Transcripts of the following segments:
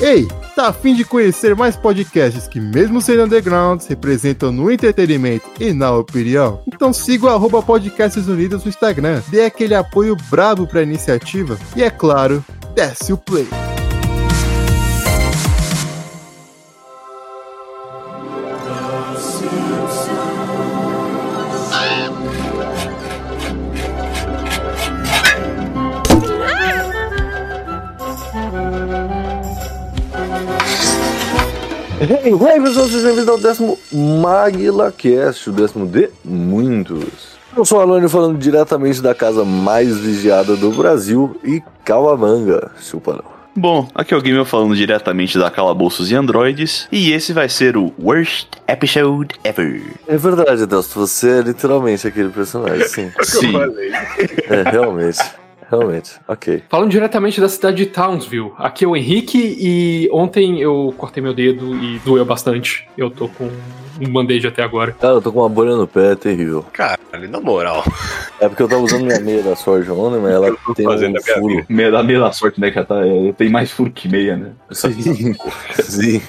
Ei, tá afim de conhecer mais podcasts que, mesmo sendo undergrounds, representam no entretenimento e na opinião? Então siga o arroba Podcasts Unidos no Instagram, dê aquele apoio brabo pra iniciativa e, é claro, desce o play. Hey, hey pessoal, sejam bem-vindos ao décimo MaguilaCast, o décimo de muitos. Eu sou o Alone falando diretamente da casa mais vigiada do Brasil e Cauamanga, chupa não. Bom, aqui é o Gamer falando diretamente da Calabouços e Androides, e esse vai ser o Worst Episode Ever. É verdade, Delcio, você é literalmente aquele personagem, sim. Sim. É, realmente. Realmente, ok. Falando diretamente da cidade de Townsville, aqui é o Henrique e ontem eu cortei meu dedo e doeu bastante. Eu tô com um band-aid até agora. Cara, eu tô com uma bolha no pé, é terrível. Caralho, na moral. É porque eu tava usando minha meia da sorte ontem, mas ela tem fazendo um furo. Meia da meia da sorte, né, que tá, é, tem mais furo que meia, né? Sim, sim.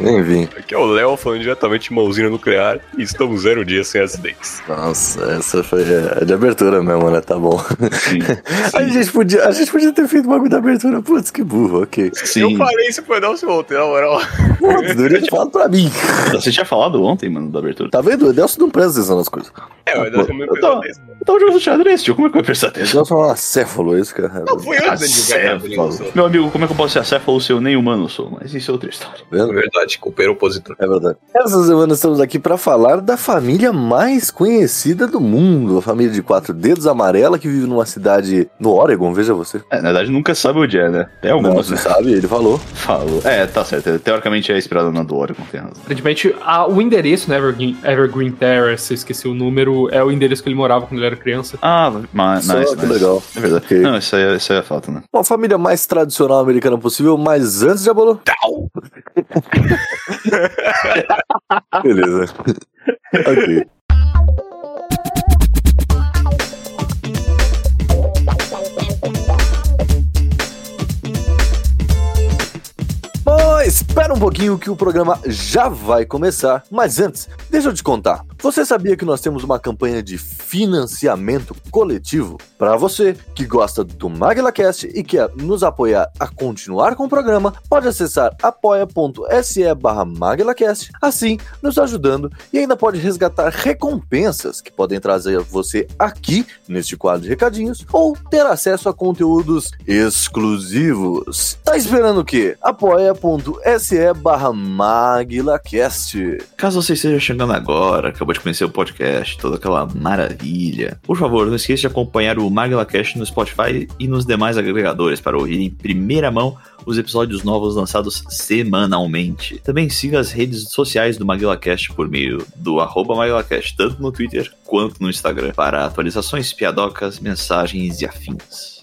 Enfim. Aqui é o Léo falando diretamente de uma usina nuclear e estamos zero dias sem acidentes. Nossa, essa foi é de abertura mesmo, né? Tá bom. Sim. A gente podia, a gente podia ter feito o bagulho da abertura. Putz, que burro, ok. Sim. Eu falei isso foi o seu ontem, na moral. Putz, deveria ter falado pra mim. Você tinha falado ontem, mano, da abertura. Tá vendo? O Edelson não presta atenção nas coisas. É, mas nós também Eu tô- Eu tava jogando xadrez, tio. Como é que eu ia prestar atenção? Edelson é um acéfalo, esse cara. Não, fui eu que dei Acéfalo. de Meu amigo, como é que eu posso ser acéfalo se eu nem humano sou? Mas isso é outra história. Vendo? verdade, culpei o opositor. É verdade. Essa semana estamos aqui pra falar da família mais conhecida do mundo. A família de quatro dedos amarela que vive numa cidade no Oregon, veja você. É, na verdade, nunca sabe onde é, né? Tem Não, algumas, você né? sabe, ele falou. Falou. É, tá certo. Teoricamente é inspirado na do Oregon, tem razão. Aparentemente, o endereço no Evergreen, Evergreen Terrace, eu esqueci o número, é o endereço que ele morava quando ele era criança. Ah, mas Só nice, que nice. legal. É verdade. Ok. Não, isso aí, é- isso aí é fato, né? Uma família mais tradicional americana possível, mas antes de abolou. Beleza. ok. Bom, espera um pouquinho que o programa já vai começar, mas antes, deixa eu te contar. Você sabia que nós temos uma campanha de financiamento coletivo? Para você que gosta do MaglaCast e quer nos apoiar a continuar com o programa, pode acessar apoia.se barra MaglaCast, assim nos ajudando e ainda pode resgatar recompensas que podem trazer você aqui neste quadro de recadinhos ou ter acesso a conteúdos exclusivos. Tá esperando o quê? apoia.se barra MaglaCast. Caso você esteja chegando agora, acabou de conhecer o podcast, toda aquela maravilha, por favor, não esqueça de acompanhar o MaglaCast no Spotify e nos demais agregadores para ouvir em primeira mão os episódios novos lançados semanalmente. Também siga as redes sociais do MaglaCast por meio do arroba tanto no Twitter quanto no Instagram, para atualizações, piadocas, mensagens e afins.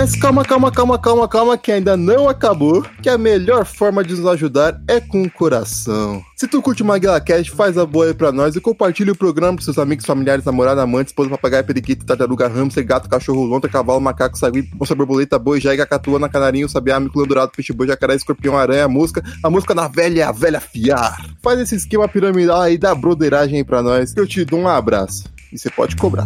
Mas calma, calma, calma, calma, calma, que ainda não acabou. Que a melhor forma de nos ajudar é com o coração. Se tu curte o MaguilaCast, faz a boa aí pra nós e compartilha o programa pros seus amigos, familiares, namorados, amantes, esposa, papagaio, periquito, tartaruga, hamster, gato, cachorro, lontra, cavalo, macaco, sagui, onça, borboleta, boi, jaiga, catuana, canarinho, sabiá, miculão dourado, peixe, boi, jacaré, escorpião, aranha, mosca, a mosca na velha, a velha fiar. Faz esse esquema piramidal aí da broderagem aí pra nós, eu te dou um abraço. E você pode cobrar.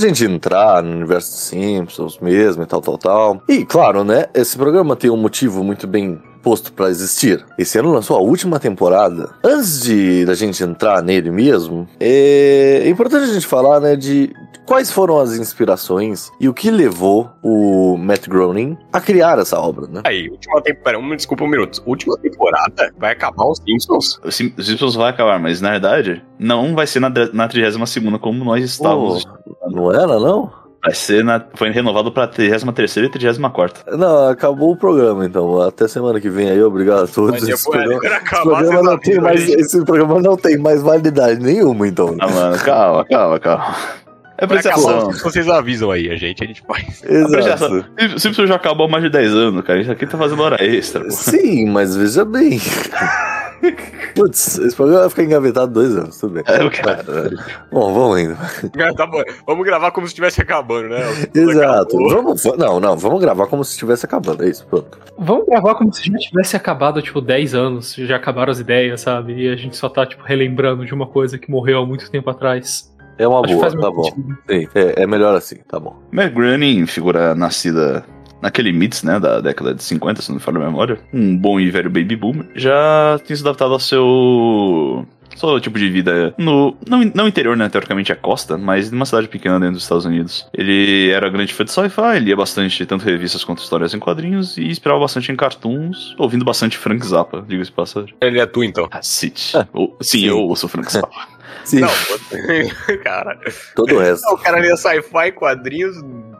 Gente entrar no universo dos Simpsons mesmo e tal, tal, tal. E claro, né? Esse programa tem um motivo muito bem posto pra existir. Esse ano lançou a última temporada. Antes de da gente entrar nele mesmo, é importante a gente falar, né, de quais foram as inspirações e o que levou o Matt Groening a criar essa obra, né? Aí, última temporada. Um, desculpa um minuto. Última temporada vai acabar os Simpsons? Os Sim- os Simpsons vai acabar, mas na verdade, não vai ser na, na 32 como nós estávamos. Pô, não era, não? Vai ser na, foi renovado pra 33 e 34. Não, acabou o programa, então. Até semana que vem aí, obrigado a todos. Mas Esse programa, esse programa não tem avisam mais, aí. esse programa não tem mais validade nenhuma, então. Ah, mano, calma, calma, calma. É se vocês avisam aí, a gente, a gente faz. Exato. Apreciação. Simpsons já acabou há mais de 10 anos, cara. Isso aqui tá fazendo hora extra, pô. Sim, mas veja bem. Putz, esse programa vai ficar engavetado dois anos, tudo bem. É, cara. Bom, vamos indo. Tá bom, Vamos gravar como se estivesse acabando, né? Exato. Vamos, não, não, vamos gravar como se estivesse acabando. É isso, pronto. Vamos gravar como se já tivesse acabado, tipo, 10 anos. Já acabaram as ideias, sabe? E a gente só tá, tipo, relembrando de uma coisa que morreu há muito tempo atrás. É uma Acho boa, tá bom. Sim, é, é melhor assim, tá bom. Meg Groening, figura nascida naquele mix, né, da década de 50, se não me falha a memória, um bom e velho baby boomer, já tinha se adaptado ao seu seu tipo de vida no não, não interior, né, teoricamente é costa, mas numa cidade pequena dentro dos Estados Unidos. Ele era grande fã de sci-fi, lia bastante tanto revistas quanto histórias em quadrinhos e inspirava bastante em cartoons, ouvindo bastante Frank Zappa, diga-se de passagem. Ele é tu, então. Ah, Ou- sim, sim. eu ouço Frank Zappa. Sim, Não, cara. todo o resto. O cara lia sci-fi, quadrinhos?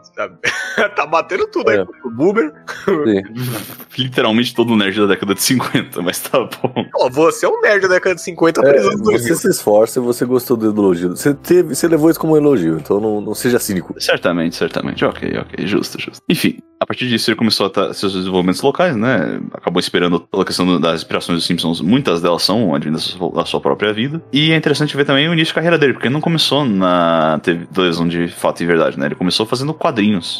tá batendo tudo É. aí. O Boomer. Literalmente todo nerd da década de 50, mas tá bom. Pô, você é um nerd da década de 50 É, presos anos 2000. você se esforça e você gostou do elogio. Você, teve, você levou isso como um elogio, então não, não seja cínico. Certamente, certamente. Ok, ok, justo, justo. Enfim, a partir disso ele começou a ter seus desenvolvimentos locais, né? Acabou esperando pela questão das inspirações dos Simpsons, muitas delas são advindas da sua- da própria vida. E é interessante ver também o início de carreira dele, porque ele não começou na televisão de fato e verdade, né? Ele começou fazendo quadrinhos.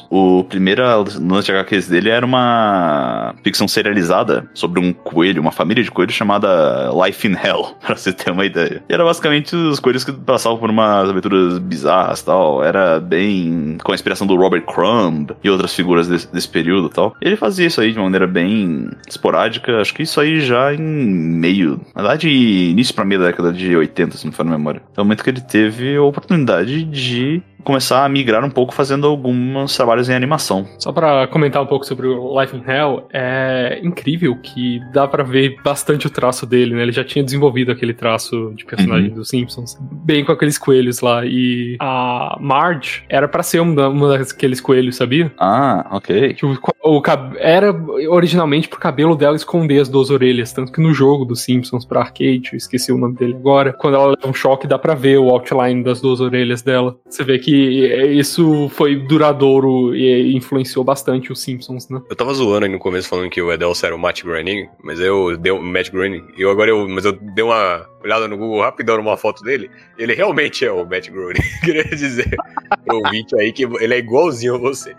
O primeiro lance de HQs dele era uma ficção serializada sobre um coelho, uma família de coelhos chamada Life in Hell, pra você ter uma ideia. E era basicamente os coelhos que passavam por umas aventuras bizarras tal. Era bem com a inspiração do Robert Crumb e outras figuras desse, desse período tal. Ele fazia isso aí de maneira bem esporádica. Acho que isso aí já em meio, na verdade, início pra meio da década de 80, se não me falha a memória. É o momento que ele teve a oportunidade de começar a migrar um pouco fazendo alguns trabalhos em animação. Só pra comentar um pouco sobre o Life in Hell, é incrível que dá pra ver bastante o traço dele, né? Ele já tinha desenvolvido aquele traço de personagem dos Simpsons, bem com aqueles coelhos lá. E a Marge era pra ser uma, uma daqueles coelhos, sabia? Ah, ok. Que o, cab- era originalmente pro cabelo dela esconder as duas orelhas, tanto que no jogo dos Simpsons pra arcade, eu esqueci o nome dele agora, quando ela leva um choque dá pra ver o outline das duas orelhas dela. Você vê que isso foi duradouro e influenciou bastante os Simpsons, né? Eu tava zoando aí no começo falando que o Edelso era o Matt Groening, mas eu dei o Matt Groening, e agora eu, mas eu dei uma olhada no Google rapidão numa foto dele, ele realmente é o Matt Groening. Queria dizer pro ouvinte aí que ele é igualzinho a você.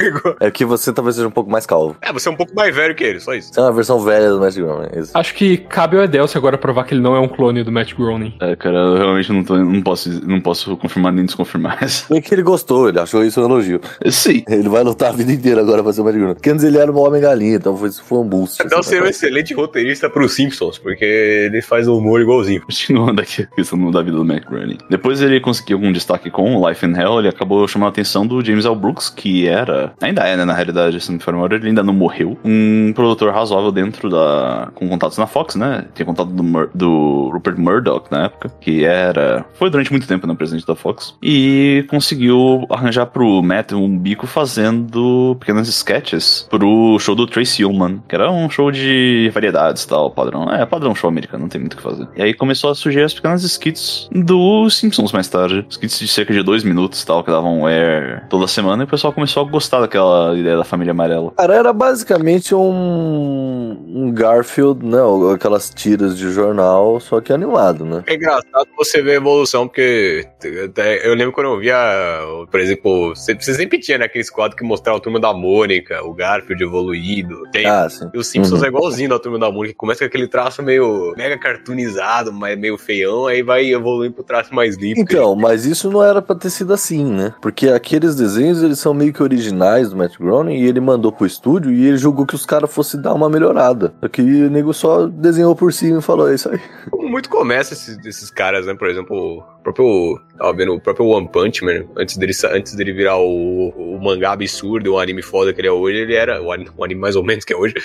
Igual- É que você talvez seja um pouco mais calvo. É, você é um pouco mais velho que ele, só isso. Você é uma versão velha do Matt Groening. é isso. Acho que cabe ao Edelcio agora provar que ele não é um clone do Matt Groening. É, cara, eu realmente não, tô, não, posso, não posso confirmar nem desconfirmar essa. Bem que ele gostou, ele achou isso um elogio. Sim. Ele vai lutar a vida inteira agora pra ser o Matt Groening. Porque antes ele era um homem-galinha, então foi, foi um boost. Então assim, seria um né? excelente roteirista pros Simpsons, porque ele faz o humor igualzinho. Continuando aqui a questão da vida do Mac Groening. Depois ele conseguiu algum destaque com Life in Hell, ele acabou chamando a atenção do James L. Brooks, que era, ainda é, né, na realidade, se não me ele ainda não morreu, um produtor razoável dentro da, com contatos na Fox, né, tinha contato do, Mur- do Rupert Murdoch na época, que era, foi durante muito tempo, né, presidente da Fox, e conseguiu arranjar pro Matt um bico fazendo pequenos sketches pro show do Tracy Ullman, que era um show de variedades tal, padrão, é, padrão show americano, não tem muito o que fazer. E aí começou a surgir as pequenas skits dos Simpsons mais tarde, skits de cerca de dois minutos e tal, que davam air toda semana, e o pessoal começou a gostar daquela ideia da família amarela. Cara, era basicamente um, um Garfield, né? Aquelas tiras de jornal, só que animado, né? É engraçado você ver a evolução, porque eu lembro quando eu via, por exemplo, você você sempre tinha né, aqueles quadros que mostravam a turma da Mônica, o Garfield evoluído. Tem, Ah, sim. E os Simpsons Uhum. é igualzinho da turma da Mônica, que começa com aquele traço meio mega cartoonizado, mas meio feião, aí vai evoluindo pro traço mais limpo. Então, mas isso não era pra ter sido assim, né? Porque aqueles desenhos, eles são meio que originais do Matt Groening e ele mandou pro estúdio e ele julgou que os caras fossem dar uma melhorada. Só que o nego só desenhou por cima e falou, é isso aí. Muito começa esses, esses caras, né? Por exemplo, próprio. Tava vendo o próprio One Punch Man, antes dele, antes dele virar o, o mangá absurdo, o anime foda que ele é hoje, ele era. O anime, o anime mais ou menos que é hoje.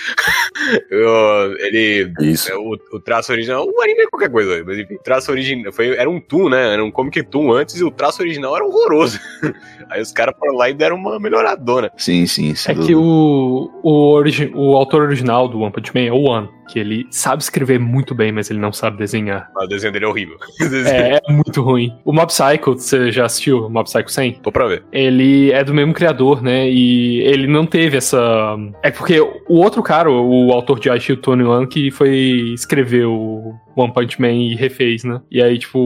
Ele. Isso. é, O, o traço original. O anime é qualquer coisa, mas enfim. O traço original. Foi, era um Toon, né? Era um Comic Toon antes e o traço original era horroroso. Aí os caras foram lá e deram uma melhoradona. Sim, sim. sem É que o, o, origi- o autor original do One Punch Man é o One, que ele sabe escrever muito bem, mas ele não sabe desenhar. Mas o desenho dele é horrível. É, é muito ruim. O Mob Psycho, você já assistiu o Mob Psycho 100? Tô pra ver. Ele é do mesmo criador, né? E ele não teve essa. É porque o outro cara, o autor de Aichi, o Tony One, que foi escrever o One Punch Man e refez, né? E aí, tipo,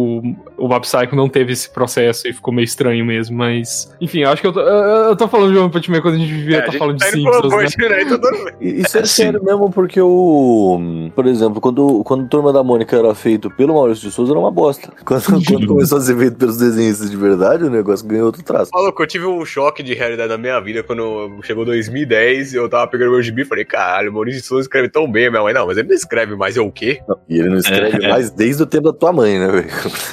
o Mob Psycho não teve esse processo e ficou meio estranho mesmo, mas. Enfim, eu acho que eu tô, eu tô falando de One Punch Man quando a gente devia É, estar gente falando de tá Simpsons, né? Punch Man, aí tá dando- Isso é Sim. sério mesmo, porque o. Por exemplo, quando, quando Turma da Mônica era feito pelo Maurício de Souza, era uma bosta. Quando, quando começou a ser feito pelos desenhistas de verdade, o negócio ganhou outro traço. Maluco, eu tive um choque de realidade na minha vida quando chegou 2010 eu tava pegando meu gibi e falei, caralho, o Maurício de Souza escreve tão bem, minha mãe, não, mas ele não escreve mais, é o quê? E ele não escreve É. mais desde o tempo da tua mãe, né, velho?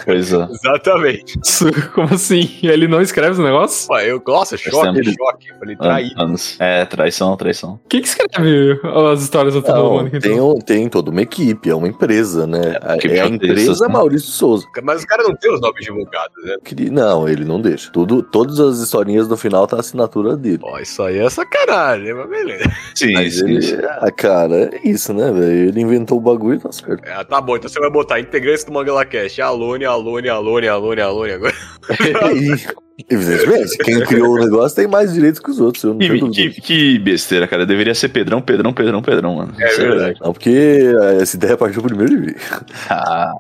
Pois é. Exatamente. Como assim? Ele não escreve os negócios? Pô, eu, nossa, choque, choque. Falei, An- traído. Anos. É, traição, traição. Quem que escreve as histórias da Não, Mônica? tem, então? um- tem toda uma equipe, é uma empresa, né? que É, a já empresa né? Maurício Souza. Mas os caras não têm os nomes divulgados, né? Não, ele não deixa. Tudo, todas as historinhas no final tá a assinatura dele. Ó, isso aí é sacanagem, mas beleza. Sim, Mas sim, ele, sim. ah, cara, é isso, né, velho? Ele inventou o bagulho e tá certo. É, tá bom, então você vai botar integrantes do Mangala Cast. Alone, Alone, Alone, Alone, Alone agora. E, evidentemente, quem criou o negócio tem mais direitos que os outros. Eu não Que, que, que besteira, cara. Deveria ser Pedrão, Pedrão, Pedrão, Pedrão, mano. É Isso verdade. Não, porque essa ideia partiu primeiro de mim. Ah,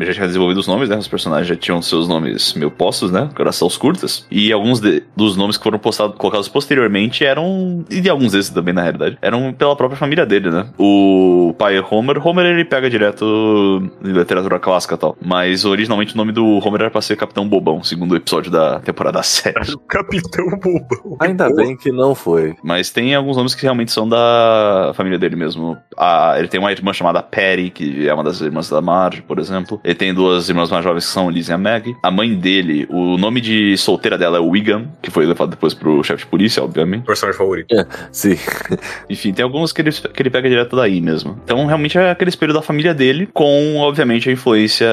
já tinha desenvolvido os nomes, né? Os personagens já tinham seus nomes meio postos, né? Coração os curtas. E alguns de- dos nomes que foram postados, colocados posteriormente eram. E de alguns desses também, na realidade. Eram pela própria família dele, né? O pai Homer. Homer ele pega direto de literatura clássica e tal. Mas originalmente o nome do Homer era pra ser Capitão Bobão, segundo o episódio da temporada 7. O Capitão Bobão. Ainda bem que não foi. Mas tem alguns nomes que realmente são da família dele mesmo. Ah, ele tem uma irmã chamada Patty, que é uma das irmãs da Marge, por exemplo. Ele tem duas irmãs mais jovens que são Liz e a Meg. A mãe dele, o nome de solteira dela é Wiggum, que foi levado depois pro chefe de polícia, obviamente. Personagem favorito. Sim. Enfim, tem alguns que ele, que ele pega direto daí mesmo. Então, realmente é aquele espelho da família dele, com, obviamente, a influência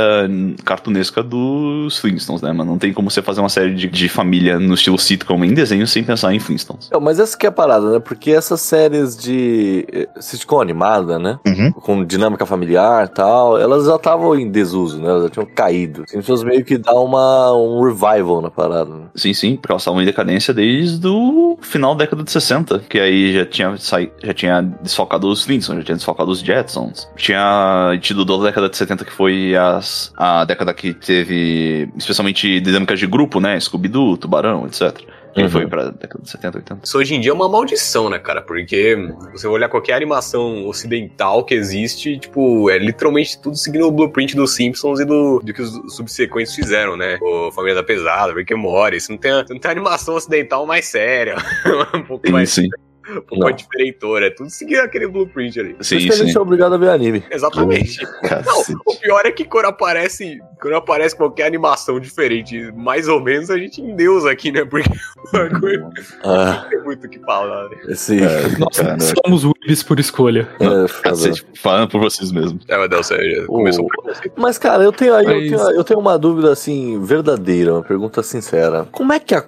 cartunesca dos Flintstones, né? Mas não tem como você fazer uma série de, de família no estilo sitcom em desenho sem pensar em Flintstones. Não, mas essa que é a parada, né? Porque essas séries de eh, sitcom animada, né? Uhum. Com dinâmica familiar e tal, elas já estavam em desuso, né? Elas já tinham caído. Pessoas meio que dá uma, um revival na parada. Né? Sim, sim, porque elas estavam em decadência desde o final da década de 60, que aí já tinha, saí, já tinha desfalcado os Flintstones, já tinha desfalcado os Jetsons. Tinha tido da década de 70, que foi as, a década que teve especialmente dinâmicas de grupo, né? Scooby-Doo, Tubarão, etc. Que Uhum. foi pra década de 70, 80. Isso hoje em dia é uma maldição, né, cara? Porque você olhar qualquer animação ocidental que existe, tipo, é literalmente tudo seguindo o blueprint dos Simpsons e do, do que os subsequentes fizeram, né? O Família da Pesada, Rick and Morty. Você não tem, você não tem animação ocidental mais séria. um pouco Sim, mais, sim. um pouco diferentora. É tudo seguindo aquele blueprint ali. Por Sim, isso que a gente sim. é obrigado a ver anime. Exatamente. Não, o pior é que quando aparece, quando aparece qualquer animação diferente, mais ou menos a gente endeusa aqui, né? Porque o bagulho Ah, não tem muito o que falar. Né? sim. Nós Cara. somos weebs por escolha. É. Cacete, falando por vocês mesmos. É, mas Deus, já começou O- o preconceito. Mas, cara, eu tenho aí, eu, Mas- tenho, eu tenho uma dúvida assim, verdadeira, uma pergunta sincera. Como é que a,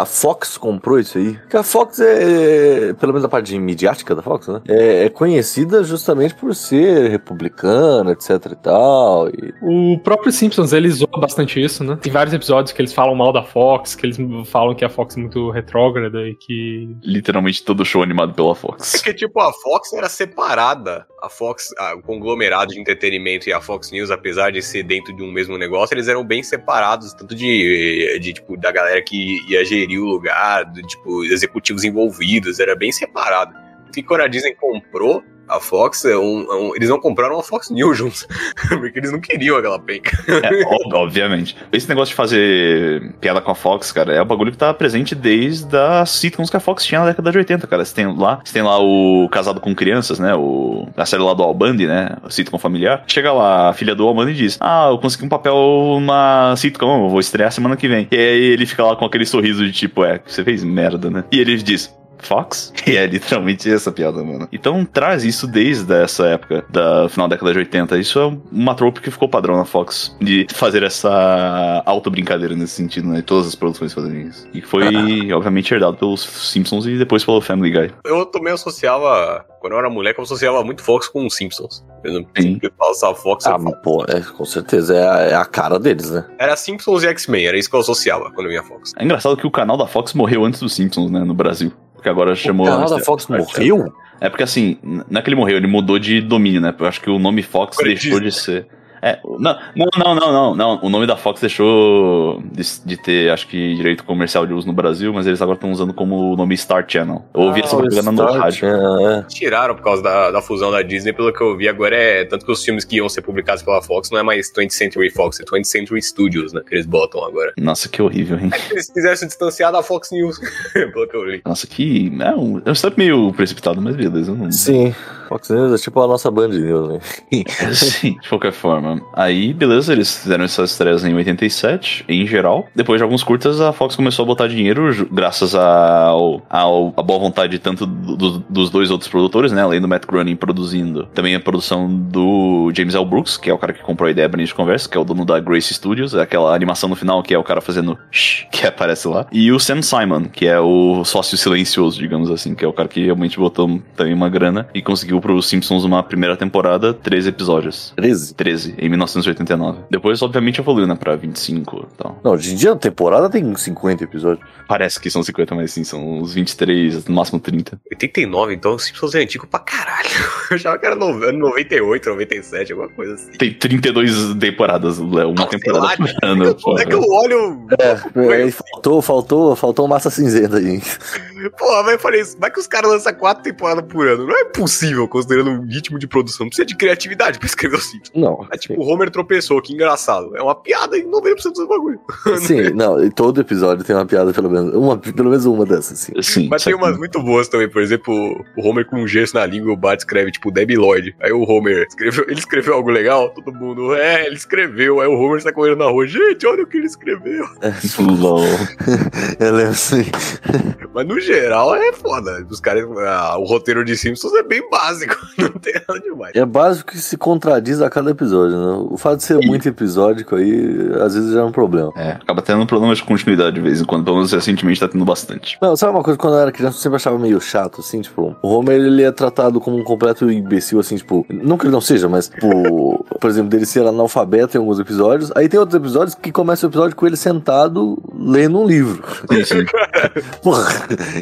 a Fox comprou isso aí? Porque a Fox é, pelo menos a parte de midiática da Fox, né? É, é conhecida justamente por ser republicana, etc e tal. E, O próprio Simpsons, ele zoa bastante isso, né? Tem vários episódios que eles falam mal da Fox, que eles falam que a Fox é muito retrógrada e que. Literalmente todo show animado pela Fox. Porque, tipo, a Fox era separada. A Fox, a- o conglomerado de entretenimento e a Fox News, apesar de ser dentro de um mesmo negócio, eles eram bem separados, tanto de, de tipo, da galera que ia gerir o lugar, do, tipo, executivos envolvidos, era bem separado. E quando a Disney comprou, a Fox, é um, é um- eles não compraram a Fox News juntos. porque eles não queriam aquela penca. É, ob- obviamente. Esse negócio de fazer piada com a Fox, cara, é um bagulho que tá presente desde as sitcoms que a Fox tinha na década de 80, cara. Você tem lá, você tem lá o Casado com Crianças, né? O, a série lá do Al Bundy, né? O sitcom familiar. Chega lá a filha do Al Bundy e diz: Ah, eu consegui um papel numa sitcom, vou estrear semana que vem. E aí ele fica lá com aquele sorriso de tipo, é, você fez merda, né? E ele diz. Fox? E é literalmente essa piada, mano. Então traz isso desde essa época, da final da década de 80. Isso é uma trope que ficou padrão na Fox, de fazer essa auto-brincadeira nesse sentido, né? Todas as produções fazem isso. E foi, obviamente, herdado pelos Simpsons e depois pelo Family Guy. Eu também associava, quando eu era moleque, eu associava muito Fox com os Simpsons. Eu não sempre passava Fox. Ah, eu- mas, pô, é, com certeza. É a, é a cara deles, né? Era Simpsons e X-Men, era isso que eu associava quando eu via Fox. É engraçado que o canal da Fox morreu antes dos Simpsons, né? No Brasil. Porque agora chamou. o canal da Fox morreu? É porque assim, não é que ele morreu, ele mudou de domínio, né? Eu acho que o nome Fox deixou de ser. É, não, não, não, não, não. O nome da Fox deixou de, de ter, acho que, direito comercial de uso no Brasil, mas eles agora estão usando como o nome Star Channel. Eu ouvi essa Ah, o propaganda no rádio. é, é. Tiraram por causa da, da fusão da Disney, pelo que eu vi agora é. Tanto que os filmes que iam ser publicados pela Fox não é mais 20th Century Fox, é 20th Century Studios, né? Que eles botam agora. Nossa, que horrível, hein? Se eles quisessem distanciar da Fox News, pelo que eu vi. Nossa, que. É um, é um step meio precipitado, mas beleza. Não... Sim. Fox News é tipo a nossa Band News, né? Sim, de qualquer forma. Aí, beleza, eles fizeram essas estreias em 87, em geral. Depois de alguns curtas, a Fox começou a botar dinheiro, graças ao, ao, à boa vontade tanto do- do- dos dois outros produtores, né? Além do Matt Groening produzindo. Também a produção do James L. Brooks, que é o cara que comprou a ideia pra gente conversa, que é o dono da Grace Studios, é aquela animação no final que é o cara fazendo shh, que aparece lá. E o Sam Simon, que é o sócio silencioso, digamos assim, que é o cara que realmente botou também uma grana e conseguiu pro Simpsons uma primeira temporada, 13 episódios. 13. 13, em 1989. Depois, obviamente, evoluiu, né, pra 25 e tal. Não, hoje em dia a temporada tem 50 episódios. Parece que são 50, mas sim, são uns 23, no máximo 30. 89, então o Simpsons é antigo pra caralho. Eu achava que era no, ano 98, 97, alguma coisa assim. Tem 32 temporadas, Léo, uma Ah, sei temporada lá, por É ano. que, eu, é que eu olho. É, aí faltou, faltou, faltou massa cinzenta aí. Porra, mas eu falei. Vai que os caras lançam quatro temporadas por ano. Não é possível, considerando o ritmo de produção. Não precisa de criatividade pra escrever o Simpsons. Não. É tipo, o Homer tropeçou, que engraçado. É uma piada em 90% dos bagulho. Sim, não, e todo episódio tem uma piada, pelo menos. Uma, pelo menos uma dessas, assim. Sim, Mas tem umas muito boas também, por exemplo, o Homer com um gesso na língua e o Bart escreve, tipo, Debbie Lloyd. Aí o Homer escreveu, ele escreveu algo legal, todo mundo, é, ele escreveu. Aí o Homer está correndo na rua, gente, olha o que ele escreveu. LOL. Eu lembro assim. Mas no geral é foda. Os caras, ah, o roteiro de Simpsons é bem básico, não tem nada demais. É básico que se contradiz a cada episódio, né? O fato de ser muito episódico aí, às vezes já é um problema. É, acaba tendo um problema de continuidade de vez em quando, pelo menos recentemente tá tendo bastante. Não, sabe uma coisa, quando eu era criança eu sempre achava meio chato, assim, tipo, o Homer ele é tratado como um completo imbecil, assim, tipo, não que ele não seja, mas, tipo, por exemplo, dele ser analfabeto em alguns episódios, aí tem outros episódios que começa o episódio com ele sentado lendo um livro. Sim, sim. Porra,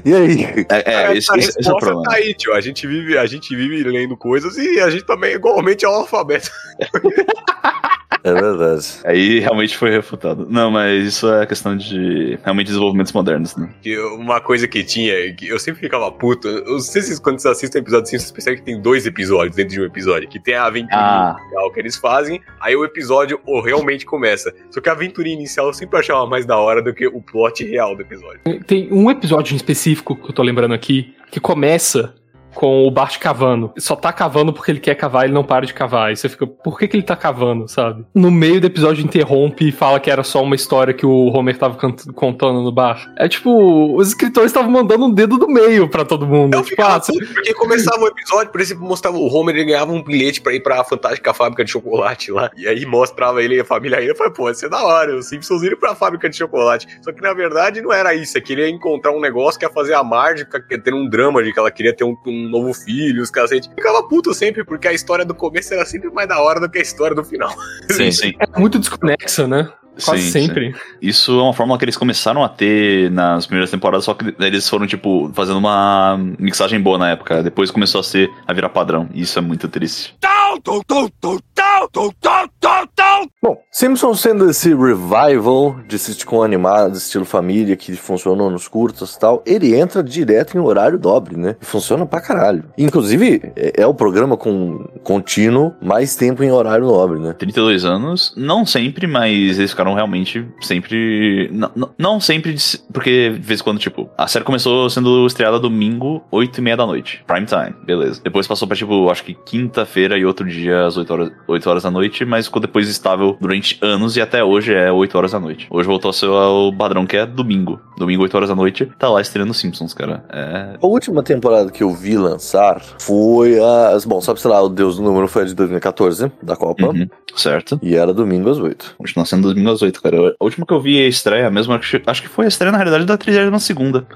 e aí? É, é, esse, a esse- esse é o resposta problema. tá aí, tio. A gente, vive, a gente vive lendo coisas e a gente também igualmente é um alfabeto. É verdade. Aí realmente foi refutado. Não, mas isso é questão de realmente desenvolvimentos modernos, né? Que uma coisa que tinha, que eu sempre ficava puto. Eu não sei se quando você assiste um episódio assim, você percebe que tem dois episódios dentro de um episódio. Que tem a aventura Ah. inicial que eles fazem, aí o episódio oh, realmente começa. Só que a aventura inicial eu sempre achava mais da hora do que o plot real do episódio. Tem um episódio em específico que eu tô lembrando aqui, que começa com o Bart cavando. Só tá cavando porque ele quer cavar, ele não para de cavar. E você fica, por que, que ele tá cavando, sabe? No meio do episódio interrompe e fala que era só uma história que o Homer tava contando no bar. É tipo, os escritores estavam mandando um dedo do meio pra todo mundo. Eu tipo, ah, porque começava o episódio, por exemplo, mostrava o Homer, ele ganhava um bilhete pra ir pra fantástica fábrica de chocolate lá. E aí mostrava ele e a família aí. Eu falei, pô, isso é da hora, os Simpsons iram pra fábrica de chocolate. Só que na verdade não era isso, é que ele ia encontrar um negócio que ia fazer a Marge ficar tendo um drama de que ela queria ter um, um novo filho, os cacete. Ficava puto sempre, porque a história do começo era sempre mais da hora do que a história do final. Sim, sim. é muito desconexa, né? Quase Sim, sempre. Isso é uma fórmula que eles começaram a ter nas primeiras temporadas, só que eles foram, tipo, fazendo uma mixagem boa na época. Depois começou a ser a virar padrão. E isso é muito triste. Bom, Simpsons sendo esse revival de sitcom animado, estilo família, que funcionou nos curtas e tal, ele entra direto em horário dobre, né? E funciona pra caralho. Inclusive, é, é o programa com contínuo mais tempo em horário nobre, né? 32 anos, não sempre, mas eles ficaram realmente sempre. Não, não, não sempre, porque de vez em quando, tipo, a série começou sendo estreada domingo, 8 e meia da noite. Prime time, beleza. Depois passou pra, tipo, acho que quinta-feira e outro dia às 8 horas, 8 horas da noite, mas ficou depois estável durante anos e até hoje é 8 horas da noite. Hoje voltou a ser o padrão que é domingo. Domingo, 8 horas da noite, tá lá estreando Simpsons, cara. É. A última temporada que eu vi lançar foi a. Bom, sabe, sei lá, o Deus do Número foi a de 2014, da Copa. Uhum, certo. E era domingo às 8. Continua sendo domingo às 8, cara. A última que eu vi a estreia mesmo, acho que- acho que foi a estreia, na realidade, da 32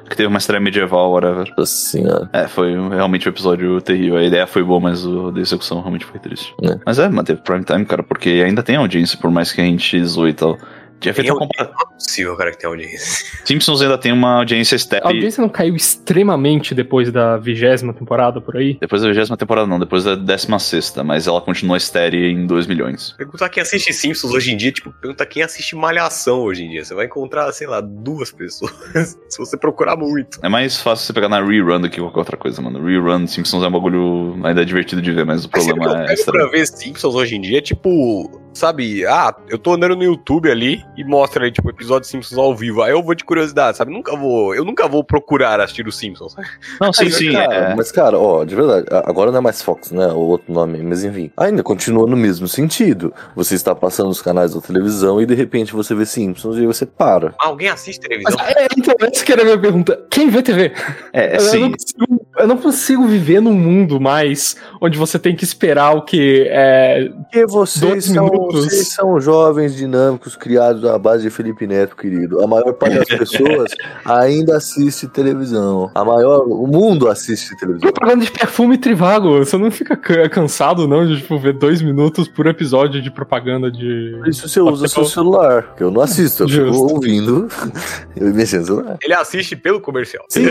que teve uma estreia medieval, whatever. Assim, ó. É, foi realmente um episódio terrível. A ideia foi boa, mas da execução realmente foi triste. É. Mas é, manteve prime time, cara, porque ainda tem audiência, por mais que a gente zoe e tal. Tinha feito Tem uma comparação. Não é possível, cara, que tem audiência. Simpsons ainda tem uma audiência step. A audiência não caiu extremamente depois da vigésima temporada por aí? Depois da 20 temporada, não, depois da 16, mas ela continua estéreo em 2 milhões. Perguntar quem assiste Simpsons hoje em dia, tipo, perguntar quem assiste Malhação hoje em dia. Você vai encontrar, sei lá, duas pessoas. se você procurar muito. É mais fácil você pegar na rerun do que qualquer outra coisa, mano. Rerun de Simpsons é um bagulho ainda divertido de ver, mas o Mas problema é. pra ver Simpsons hoje em dia, tipo, sabe, ah, eu tô andando no YouTube ali e mostra aí, tipo, episódio de Simpsons ao vivo. Aí eu vou de curiosidade, sabe? Nunca vou, eu nunca vou procurar assistir os Simpsons. sabe? Não, sim, Mas, sim. cara, é. Mas, cara, ó, de verdade, a- agora não é mais Fox, né? O outro nome, mas enfim. Ainda continua no mesmo sentido. Você está passando os canais da televisão e de repente você vê Simpsons e aí você para. Alguém assiste Mas, televisão? é, então, essa que era a minha pergunta. Quem vê TV? É, Eu, sim. não consigo, eu não consigo viver num mundo mais onde você tem que esperar o que é, Porque vocês são, vocês são jovens dinâmicos criados à base de Felipe Neto, querido. A maior parte das pessoas ainda assiste televisão. A maior. O mundo assiste televisão. propaganda de perfume Trivago. Você não fica ca- cansado, não, de tipo, ver dois minutos por episódio de propaganda de. Por isso você usa seu celular. Que eu não assisto, eu fico Justo. ouvindo e mexendo no celular. Ele assiste pelo comercial. Sim,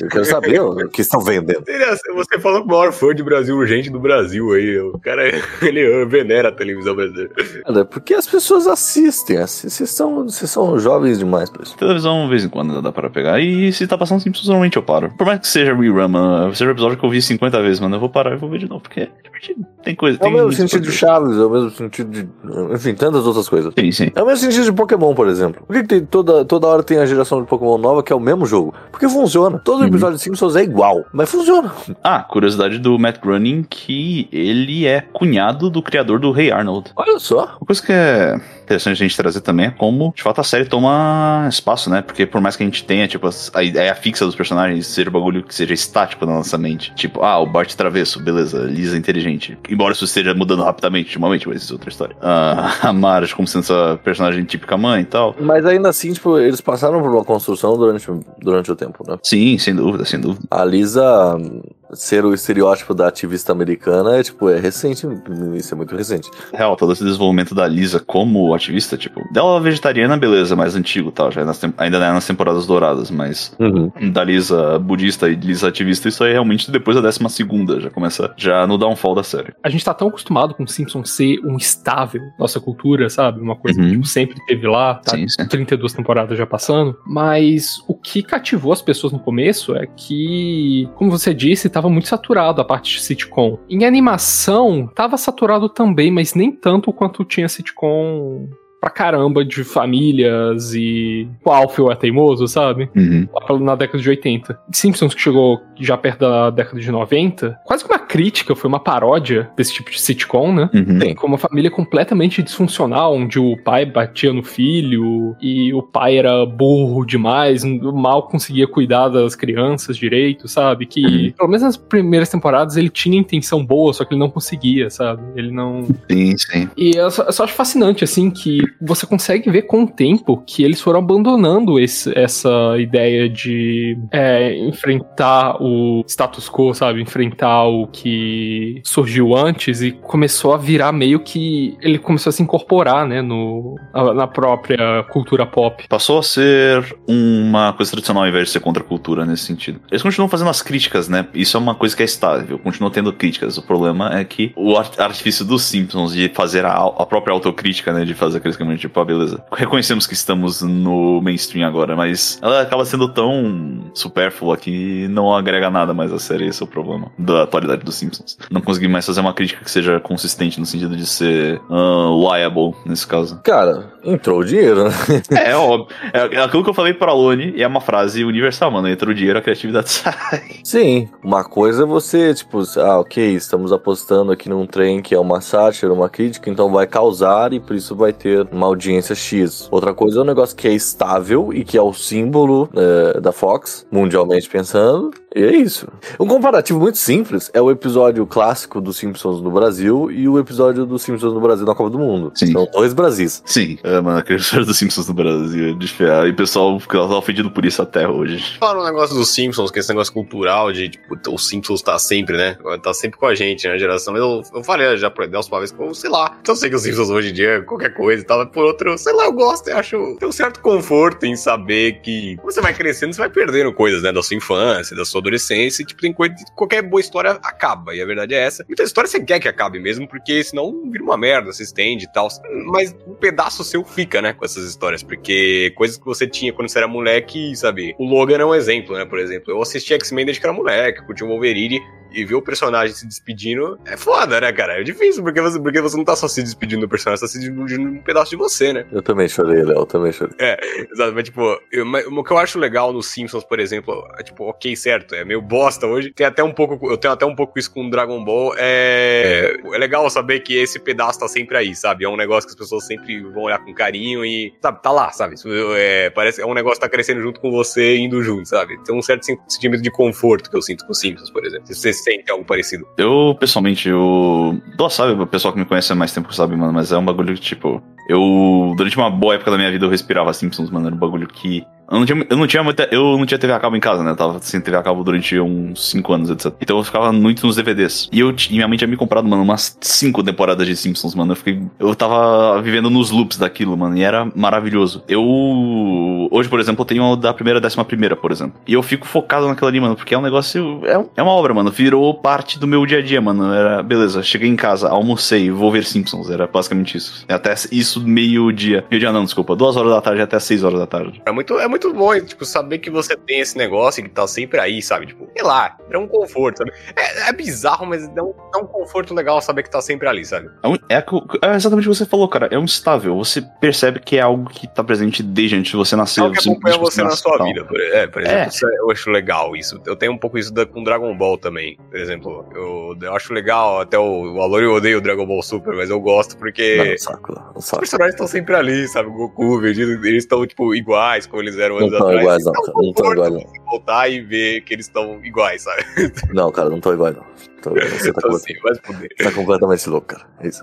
eu quero saber o que estão vendendo. Ele ass- você falou com o maior fã de Brasil Urgente do Brasil aí. O cara, ele venera a televisão brasileira. Cara, porque as pessoas assistem. assi- Vocês são, vocês são jovens demais pra isso. Televisão, de vez em quando, dá para pegar. E se tá passando Simpsons, normalmente eu paro. Por mais que seja rerun, mano, seja um episódio que eu vi 50 vezes, mano, eu vou parar e vou ver de novo, porque é divertido. Tem coisa. É o tem mesmo sentido de. Chaves, é o mesmo sentido de. Enfim, tantas outras coisas. Sim, sim. É o mesmo sentido de Pokémon, por exemplo. Por que, que tem toda, toda hora tem a geração de Pokémon nova que é o mesmo jogo? Porque funciona. Todo Uhum. episódio de Simpsons é igual, mas funciona. Ah, curiosidade do Matt Groening, que ele é cunhado do criador do Hey Arnold. Olha só. Uma coisa que é interessante a gente trazer também é como, de fato, a série toma espaço, né? Porque por mais que a gente tenha, tipo, a ideia fixa dos personagens seja um bagulho que seja estático na nossa mente. Tipo, ah, o Bart travesso, beleza, Lisa inteligente. Embora isso esteja mudando rapidamente ultimamente, mas isso é outra história. Ah, a Marge como sendo essa personagem típica mãe e tal. Mas ainda assim, tipo, eles passaram por uma construção durante, durante o tempo, né? Sim, sem dúvida, sem dúvida. A Lisa ser o estereótipo da ativista americana é, tipo, é recente. Isso é muito recente. Real, todo esse desenvolvimento da Lisa como ativista, tipo, dela vegetariana, beleza, mais antigo tal, já é nas ainda não é nas temporadas douradas, mas da Lisa budista e Lisa ativista, isso aí realmente depois da décima segunda já começa já no downfall da série. A gente tá tão acostumado com Simpsons ser um estável, nossa cultura, sabe? Uma coisa Uhum. que tipo, sempre teve lá, tá? Sim, sim. 32 temporadas já passando, mas o que cativou as pessoas no começo é que, como você disse, tava muito saturado a parte de sitcom. Em animação, tava saturado também, mas nem tanto quanto tinha sitcom pra caramba de famílias e o Alfio é teimoso, sabe? Uhum. lá na década de 80. Simpsons, que chegou já perto da década de 90, quase que uma crítica, foi uma paródia desse tipo de sitcom, né? Uhum. Uma família completamente disfuncional, onde o pai batia no filho e o pai era burro demais, mal conseguia cuidar das crianças direito, sabe? Que, Uhum. pelo menos nas primeiras temporadas, ele tinha intenção boa, só que ele não conseguia, sabe? Ele não. Sim, sim. E eu só, eu só acho fascinante, assim, que você consegue ver com o tempo que eles foram abandonando esse, essa ideia de é, enfrentar o status quo, sabe? Enfrentar o que surgiu antes e começou a virar meio que. Ele começou a se incorporar, né? No, na própria cultura pop. Passou a ser uma coisa tradicional ao invés de ser contra a cultura nesse sentido. Eles continuam fazendo as críticas, né? Isso é uma coisa que é estável, continuam tendo críticas. O problema é que o artifício dos Simpsons de fazer a, a própria autocrítica, né? De fazer aquele caminho tipo, ah, beleza. Reconhecemos que estamos no mainstream agora, mas ela acaba sendo tão supérflua que não agrega nada mais à série. Esse é o problema da atualidade dos Simpsons. Não consegui mais fazer uma crítica que seja consistente no sentido de ser uh, liable, nesse caso. Cara, entrou o dinheiro, né? É, óbvio. É, é aquilo que eu falei pra Lone e é uma frase universal, mano. Entra o dinheiro, a criatividade sai. Sim, uma coisa é você, tipo, ah, ok, estamos apostando aqui num trem que é uma sátira, uma crítica, então vai causar e por isso vai ter uma audiência X. Outra coisa é um negócio que é estável e que é o símbolo é, da Fox, mundialmente pensando, e é isso. Um comparativo muito simples é o episódio clássico dos Simpsons no Brasil e o episódio dos Simpsons no Brasil na Copa do Mundo. Sim. São dois Brasis. Sim, é, mano, aquele episódio dos Simpsons no Brasil é desfiar. E o pessoal fica ofendido por isso até hoje. Fala um negócio dos Simpsons, que é esse negócio cultural de, tipo, os Simpsons tá sempre, né? Tá sempre com a gente, né, geração. Eu, eu falei já pro Edelso uma vez, sei lá. Eu sei que os Simpsons hoje em dia, qualquer coisa e tal, mas por outro, sei lá, eu gosto, eu acho. Tem um certo conforto em saber que você vai crescendo, você vai perdendo coisas, né, da sua infância, da sua adolescência, tipo, tem coisa de qualquer boa história acaba, e a verdade é essa. Muita história você quer que acabe mesmo, porque senão vira uma merda, se estende e tal. Mas um pedaço seu fica, né, com essas histórias, porque coisas que você tinha quando você era moleque, sabe? O Logan é um exemplo, né, por exemplo. Eu assisti X-Men desde que era moleque, curti o Wolverine, e ver o personagem se despedindo é foda, né, cara? É difícil, porque você, porque você não tá só se despedindo do personagem, você tá se despedindo de um pedaço de você, né? Eu também chorei, Léo, eu também chorei. É, exato, mas tipo, eu, mas, o que eu acho legal nos Simpsons, por exemplo, é tipo, ok, certo, é meio bosta hoje. Tem até um pouco, eu tenho até um pouco isso com Dragon Ball. É, é legal saber que esse pedaço tá sempre aí, sabe? É um negócio que as pessoas sempre vão olhar com carinho e, sabe, tá lá, sabe? É, parece é um negócio que tá crescendo junto com você, indo junto, sabe? Tem um certo sentimento de conforto que eu sinto com os Simpsons, por exemplo. Você sente algo parecido. Eu, pessoalmente, eu. Dó sabe, o pessoal que me conhece há mais tempo sabe, mano, mas é um bagulho que, tipo. Eu, durante uma boa época da minha vida, eu respirava Simpsons, mano. Era um bagulho que eu não, tinha, eu não tinha muita. Eu não tinha TV a cabo em casa, né? Eu tava sem TV a cabo durante uns 5 anos, etc. Então eu ficava muito nos DVDs. E eu e minha mãe tinha me comprado, mano, umas 5 temporadas de Simpsons, mano. Eu fiquei. Eu tava vivendo nos loops daquilo, mano. E era maravilhoso. Eu. Hoje, por exemplo, eu tenho da primeira décima primeira, por exemplo. E eu fico focado naquilo ali, mano, porque é um negócio. É, é uma obra, mano. Virou parte do meu dia a dia, mano. Era. Beleza, cheguei em casa, almocei, vou ver Simpsons. Era basicamente isso. Até isso meio-dia. Meio-dia não, desculpa. Duas horas da tarde até 6 horas da tarde. É muito, é muito bom, tipo, saber que você tem esse negócio e que tá sempre aí, sabe? Tipo, sei lá, é um conforto, sabe? É, é bizarro, mas dá um, dá um, conforto legal saber que tá sempre ali, sabe? É, é, é, exatamente o que você falou, cara. É um estável. Você percebe que é algo que tá presente desde antes de você nascer. É algo que acompanha você, você na sua tal. vida. Por, é, por exemplo, é. eu acho legal isso. Eu tenho um pouco isso da, com Dragon Ball também, por exemplo. Eu, eu acho legal, até o, o eu odeio o Dragon Ball Super, mas eu gosto porque. Não, saco, saco. Os personagens estão sempre ali, sabe? O Goku, Vegeta, eles estão, tipo, iguais como eles eram anos não atrás. Iguais, não, não estão iguais, não. Voltar e ver que eles estão iguais, sabe? Não, cara, não estão iguais, não. Você tá, então, assim, tá, completamente louco, cara. É isso.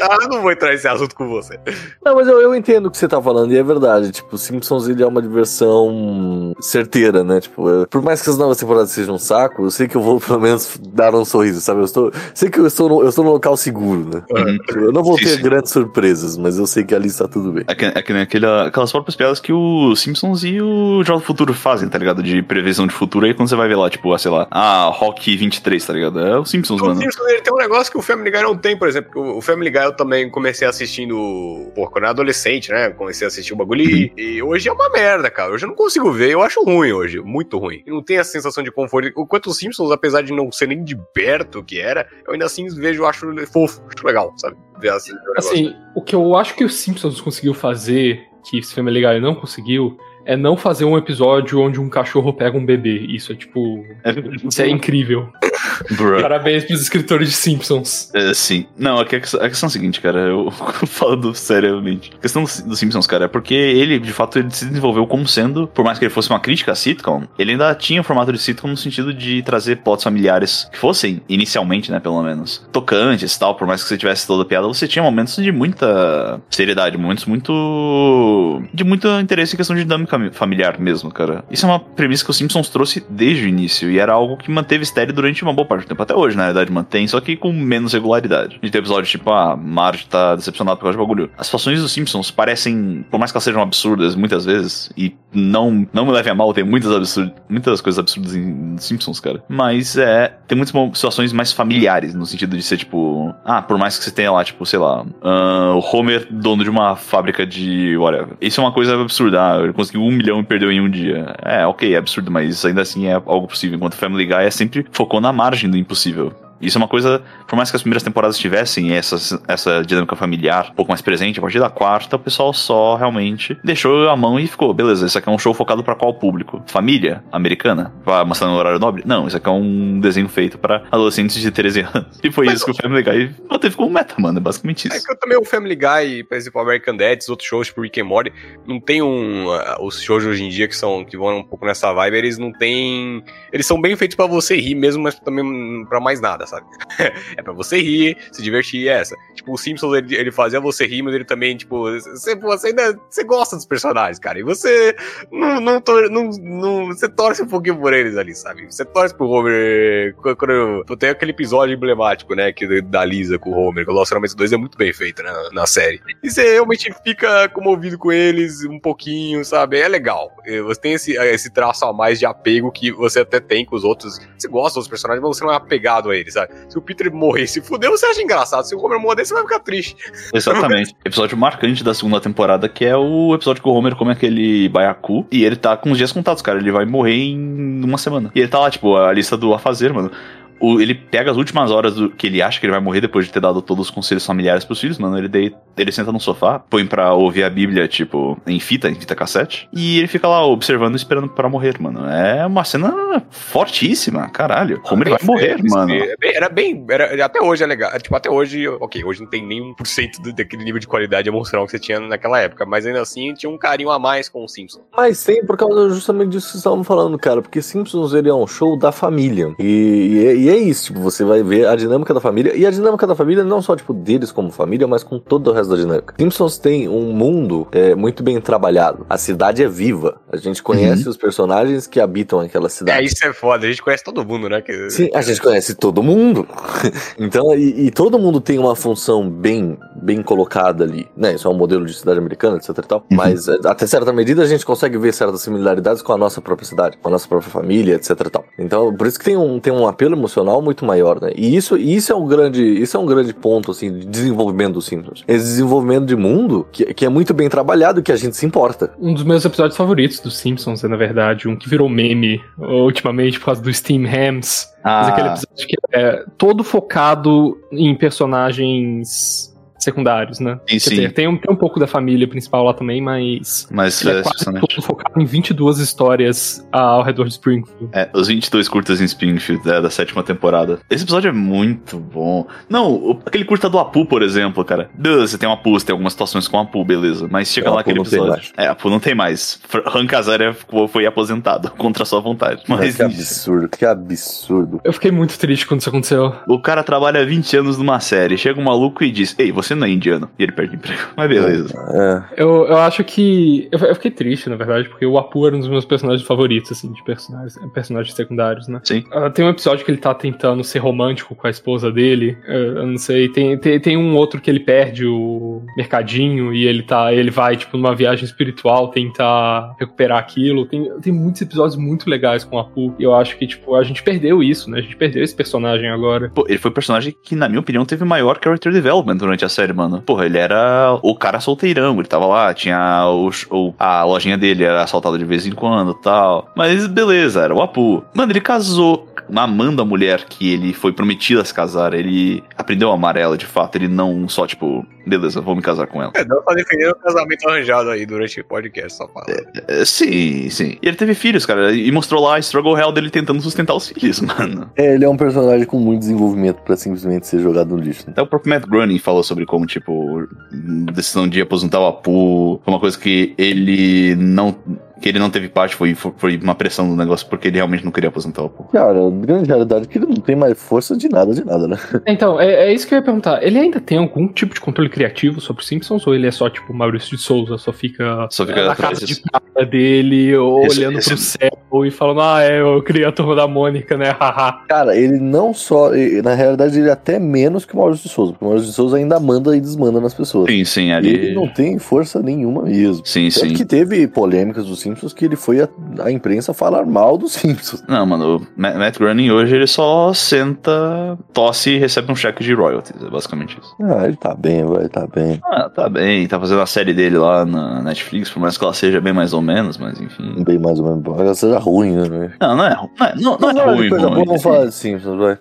Ah, eu não vou entrar nesse assunto com você. Não, mas eu, eu entendo o que você tá falando, e é verdade. Tipo, Simpsons ele é uma diversão certeira, né? Tipo, eu, por mais que as novas temporadas sejam um saco, eu sei que eu vou pelo menos dar um sorriso, sabe? Eu estou, sei que eu estou no, eu estou no local seguro, né? Uhum. Eu não vou sim, ter sim. grandes surpresas, mas eu sei que ali está tudo bem. É que, é que nem aquela, aquelas próprias piadas que o Simpsons e o Jornal do Futuro fazem, tá ligado? De previsão de futuro. Aí quando você vai ver lá, tipo, ah, sei lá, ah, Rock 23, tá ligado? É o Simpsons, o mano. O Simpsons ele tem um negócio que o Family Guy não tem, por exemplo. O Family Guy eu também comecei assistindo, pô, quando eu era adolescente, né? Comecei a assistir o bagulho e, e, hoje é uma merda, cara. Hoje eu não consigo ver, eu acho ruim hoje, muito ruim. E não tem a sensação de conforto. Enquanto os Simpsons, apesar de não ser nem de perto o que era, eu ainda assim vejo, acho fofo, acho legal, sabe? Ver assim, assim o que eu acho que os Simpsons conseguiu fazer, que esse Family Guy não conseguiu, é não fazer um episódio onde um cachorro pega um bebê. Isso é tipo. isso é incrível. Bruh. Parabéns pros escritores de Simpsons. É, sim. Não, a questão, a questão é a seguinte, cara. Eu falando seriamente. A questão dos do Simpsons, cara, é porque ele, de fato, ele se desenvolveu como sendo, por mais que ele fosse uma crítica à sitcom, ele ainda tinha o formato de sitcom no sentido de trazer plots familiares que fossem, inicialmente, né, pelo menos, tocantes e tal. Por mais que você tivesse toda a piada, você tinha momentos de muita seriedade, momentos muito. de muito interesse em questão de dinâmica familiar mesmo, cara. Isso é uma premissa que o Simpsons trouxe desde o início e era algo que manteve estéreo durante uma boa parte do tempo. Até hoje, na verdade, mantém, só que com menos regularidade. A gente tem episódios tipo, ah, Marge tá decepcionado por causa de bagulho. As situações dos Simpsons parecem, por mais que elas sejam absurdas muitas vezes, e não, não me levem a mal, tem muitas, absurd, muitas coisas absurdas em Simpsons, cara. Mas é, tem muitas situações mais familiares, no sentido de ser tipo, ah, por mais que você tenha lá, tipo, sei lá, uh, o Homer, dono de uma fábrica de whatever. Isso é uma coisa absurda. Ah, ele conseguiu um milhão e perdeu em um dia. É, ok, é absurdo, mas ainda assim é algo possível. Enquanto Family Guy é sempre focou na margem do impossível. Isso é uma coisa, por mais que as primeiras temporadas tivessem essa, essa dinâmica familiar um pouco mais presente, a partir da quarta o pessoal só realmente deixou a mão e ficou, beleza, isso aqui é um show focado para qual público? Família americana? Pra mostrar no horário nobre? Não, isso aqui é um desenho feito para adolescentes de 13 anos. E foi Mas, isso que o Family Guy ficou um meta, mano, é basicamente isso. É que eu também o Family Guy, por exemplo, American Dad, outros shows tipo Rick and Morty, não tem um... Uh, os shows hoje em dia que são que vão um pouco nessa vibe, eles não tem... Eles são bem feitos para você rir mesmo, mas também para mais nada, sabe? é pra você rir, se divertir, é essa. Tipo, o Simpsons, ele, ele fazia você rir, mas ele também, tipo, você, você ainda você gosta dos personagens, cara. E você não, não, não, não, você torce um pouquinho por eles ali, sabe? Você torce pro Homer. Quando, tem aquele episódio emblemático, né, que, da Lisa com o Homer, que o Relacionamento 2 é muito bem feito né, na série. E você realmente fica comovido com eles um pouquinho, sabe? É legal. Você tem esse, esse traço a mais de apego que você até tem com os outros. Você gosta dos personagens, mas você não é apegado a eles, sabe? Se o Peter morrer se fuder, você acha engraçado. Se o Homer morrer, você vai ficar triste. Exatamente. episódio marcante da segunda temporada, que é o episódio que o Homer come aquele baiacu e ele tá com os dias contados, cara. Ele vai morrer em uma semana. E ele tá lá, tipo, a lista do a fazer, mano o, ele pega as últimas horas do, que ele acha que ele vai morrer depois de ter dado todos os conselhos familiares pros filhos, mano. Ele, deita, ele senta no sofá, põe pra ouvir a Bíblia, tipo, em fita, em fita cassete, e ele fica lá observando, esperando para morrer, mano. É uma cena fortíssima, caralho. Como ele vai morrer, mano. Era bem. Era, até hoje é legal. Tipo, até hoje, ok, hoje não tem nem 1% daquele nível de qualidade emocional que você tinha naquela época, mas ainda assim tinha um carinho a mais com o Simpsons. Mas tem, por causa justamente disso que vocês estavam falando, cara, porque Simpsons ele é um show da família. E, e, e é isso, tipo, você vai ver a dinâmica da família, e a dinâmica da família não só, tipo, deles como família, mas com todo o resto da dinâmica. Simpsons tem um mundo é, muito bem trabalhado. A cidade é viva. A gente conhece uhum. os personagens que habitam aquela cidade. É, isso é foda. A gente conhece todo mundo, né? Que... Sim, a gente conhece todo mundo. então, e, e, todo mundo tem uma função bem, bem colocada ali, né? Isso é um modelo de cidade americana, etc e tal. Uhum. Mas é, até certa medida a gente consegue ver certas similaridades com a nossa própria cidade, com a nossa própria família, etc e tal. Então, por isso que tem um, tem um apelo emocional muito maior, né? E isso, isso é um grande, isso é um grande ponto assim de desenvolvimento dos Simpsons. Esse desenvolvimento de mundo que, que é muito bem trabalhado, que a gente se importa. Um dos meus episódios favoritos dos Simpsons é na verdade um que virou meme ultimamente por causa do Steam Hams. Ah. Mas aquele episódio que é todo focado em personagens secundários, né? Sim, sim. Dizer, tem, um, tem um pouco da família principal lá também, mas. Mas é, é quase todo focado em 22 histórias ao redor de Springfield. É, os 22 curtas em Springfield, é, da sétima temporada. Esse episódio é muito bom. Não, o, aquele curta do Apu, por exemplo, cara. Você tem um Apu, você tem algumas situações com o Apu, beleza. Mas chega lá aquele episódio. É, Apu não tem mais. Han Kazarian foi aposentado contra a sua vontade. Mas que absurdo, que absurdo. Eu fiquei muito triste quando isso aconteceu. O cara trabalha 20 anos numa série, chega um maluco e diz: Ei, você não é indiano. E ele perde emprego. Mas beleza. É. Eu, eu acho que. Eu, eu, fiquei triste, na verdade, porque o Apu era um dos meus personagens favoritos, assim, de personagens, personagens secundários, né? Sim. Uh, tem um episódio que ele tá tentando ser romântico com a esposa dele. Uh, eu não sei. Tem, tem, tem um outro que ele perde o mercadinho e ele tá. Ele vai, tipo, numa viagem espiritual tentar recuperar aquilo. Tem, tem muitos episódios muito legais com o Apu. E eu acho que, tipo, a gente perdeu isso, né? A gente perdeu esse personagem agora. Pô, ele foi o personagem que, na minha opinião, teve maior character development durante a série, mano. Porra, ele era o cara solteirão, ele tava lá, tinha o, o, a lojinha dele era assaltada de vez em quando tal. Mas beleza, era o Apu. Mano, ele casou amando a mulher que ele foi prometido a se casar, ele aprendeu a amar ela de fato, ele não só, tipo, beleza, vou me casar com ela. É, dá pra defender o casamento arranjado aí durante o podcast, só fala. É, sim, sim. E ele teve filhos, cara, e mostrou lá a struggle real dele tentando sustentar os filhos, mano. É, ele é um personagem com muito desenvolvimento pra simplesmente ser jogado no lixo. né? Até o próprio Matt Groening falou sobre como, tipo, a decisão de aposentar o Apu foi uma coisa que ele não. Que ele não teve parte, foi, foi uma pressão do negócio, porque ele realmente não queria aposentar o Apu. Cara, a grande realidade é que ele não tem mais força de nada, de nada, né? Então, é, é isso que eu ia perguntar. Ele ainda tem algum tipo de controle criativo sobre Simpsons ou ele é só tipo Maurício de Souza, só fica, Só fica na casa de prata dele, ou Esse- olhando esse- pro céu e falando, ah, é, eu criei a turma da Mônica, né? Haha. Cara, ele não só. e- Na realidade, ele é até menos que o Maurício de Souza, porque o Maurício de Souza ainda manda e desmanda nas pessoas. Sim, sim, Ele ali. não tem força nenhuma mesmo. Sim, Tanto sim. que teve polêmicas dos Simpsons que ele foi a, a imprensa falar mal dos Simpsons. Não, mano, o Ma- Matt Groening hoje ele só senta, tosse e recebe um cheque de royalties, é basicamente isso. Ah, ele tá bem, vai, tá bem. Ah, tá bem, tá fazendo a série dele lá na Netflix, por mais que ela seja bem mais ou menos, mas enfim. Bem mais ou menos. Pode que seja ruim, né? Não, não é, não é, não, não é Vamos falar de ruim, coisa boa, ruim. vamos falar de Simpsons, vai.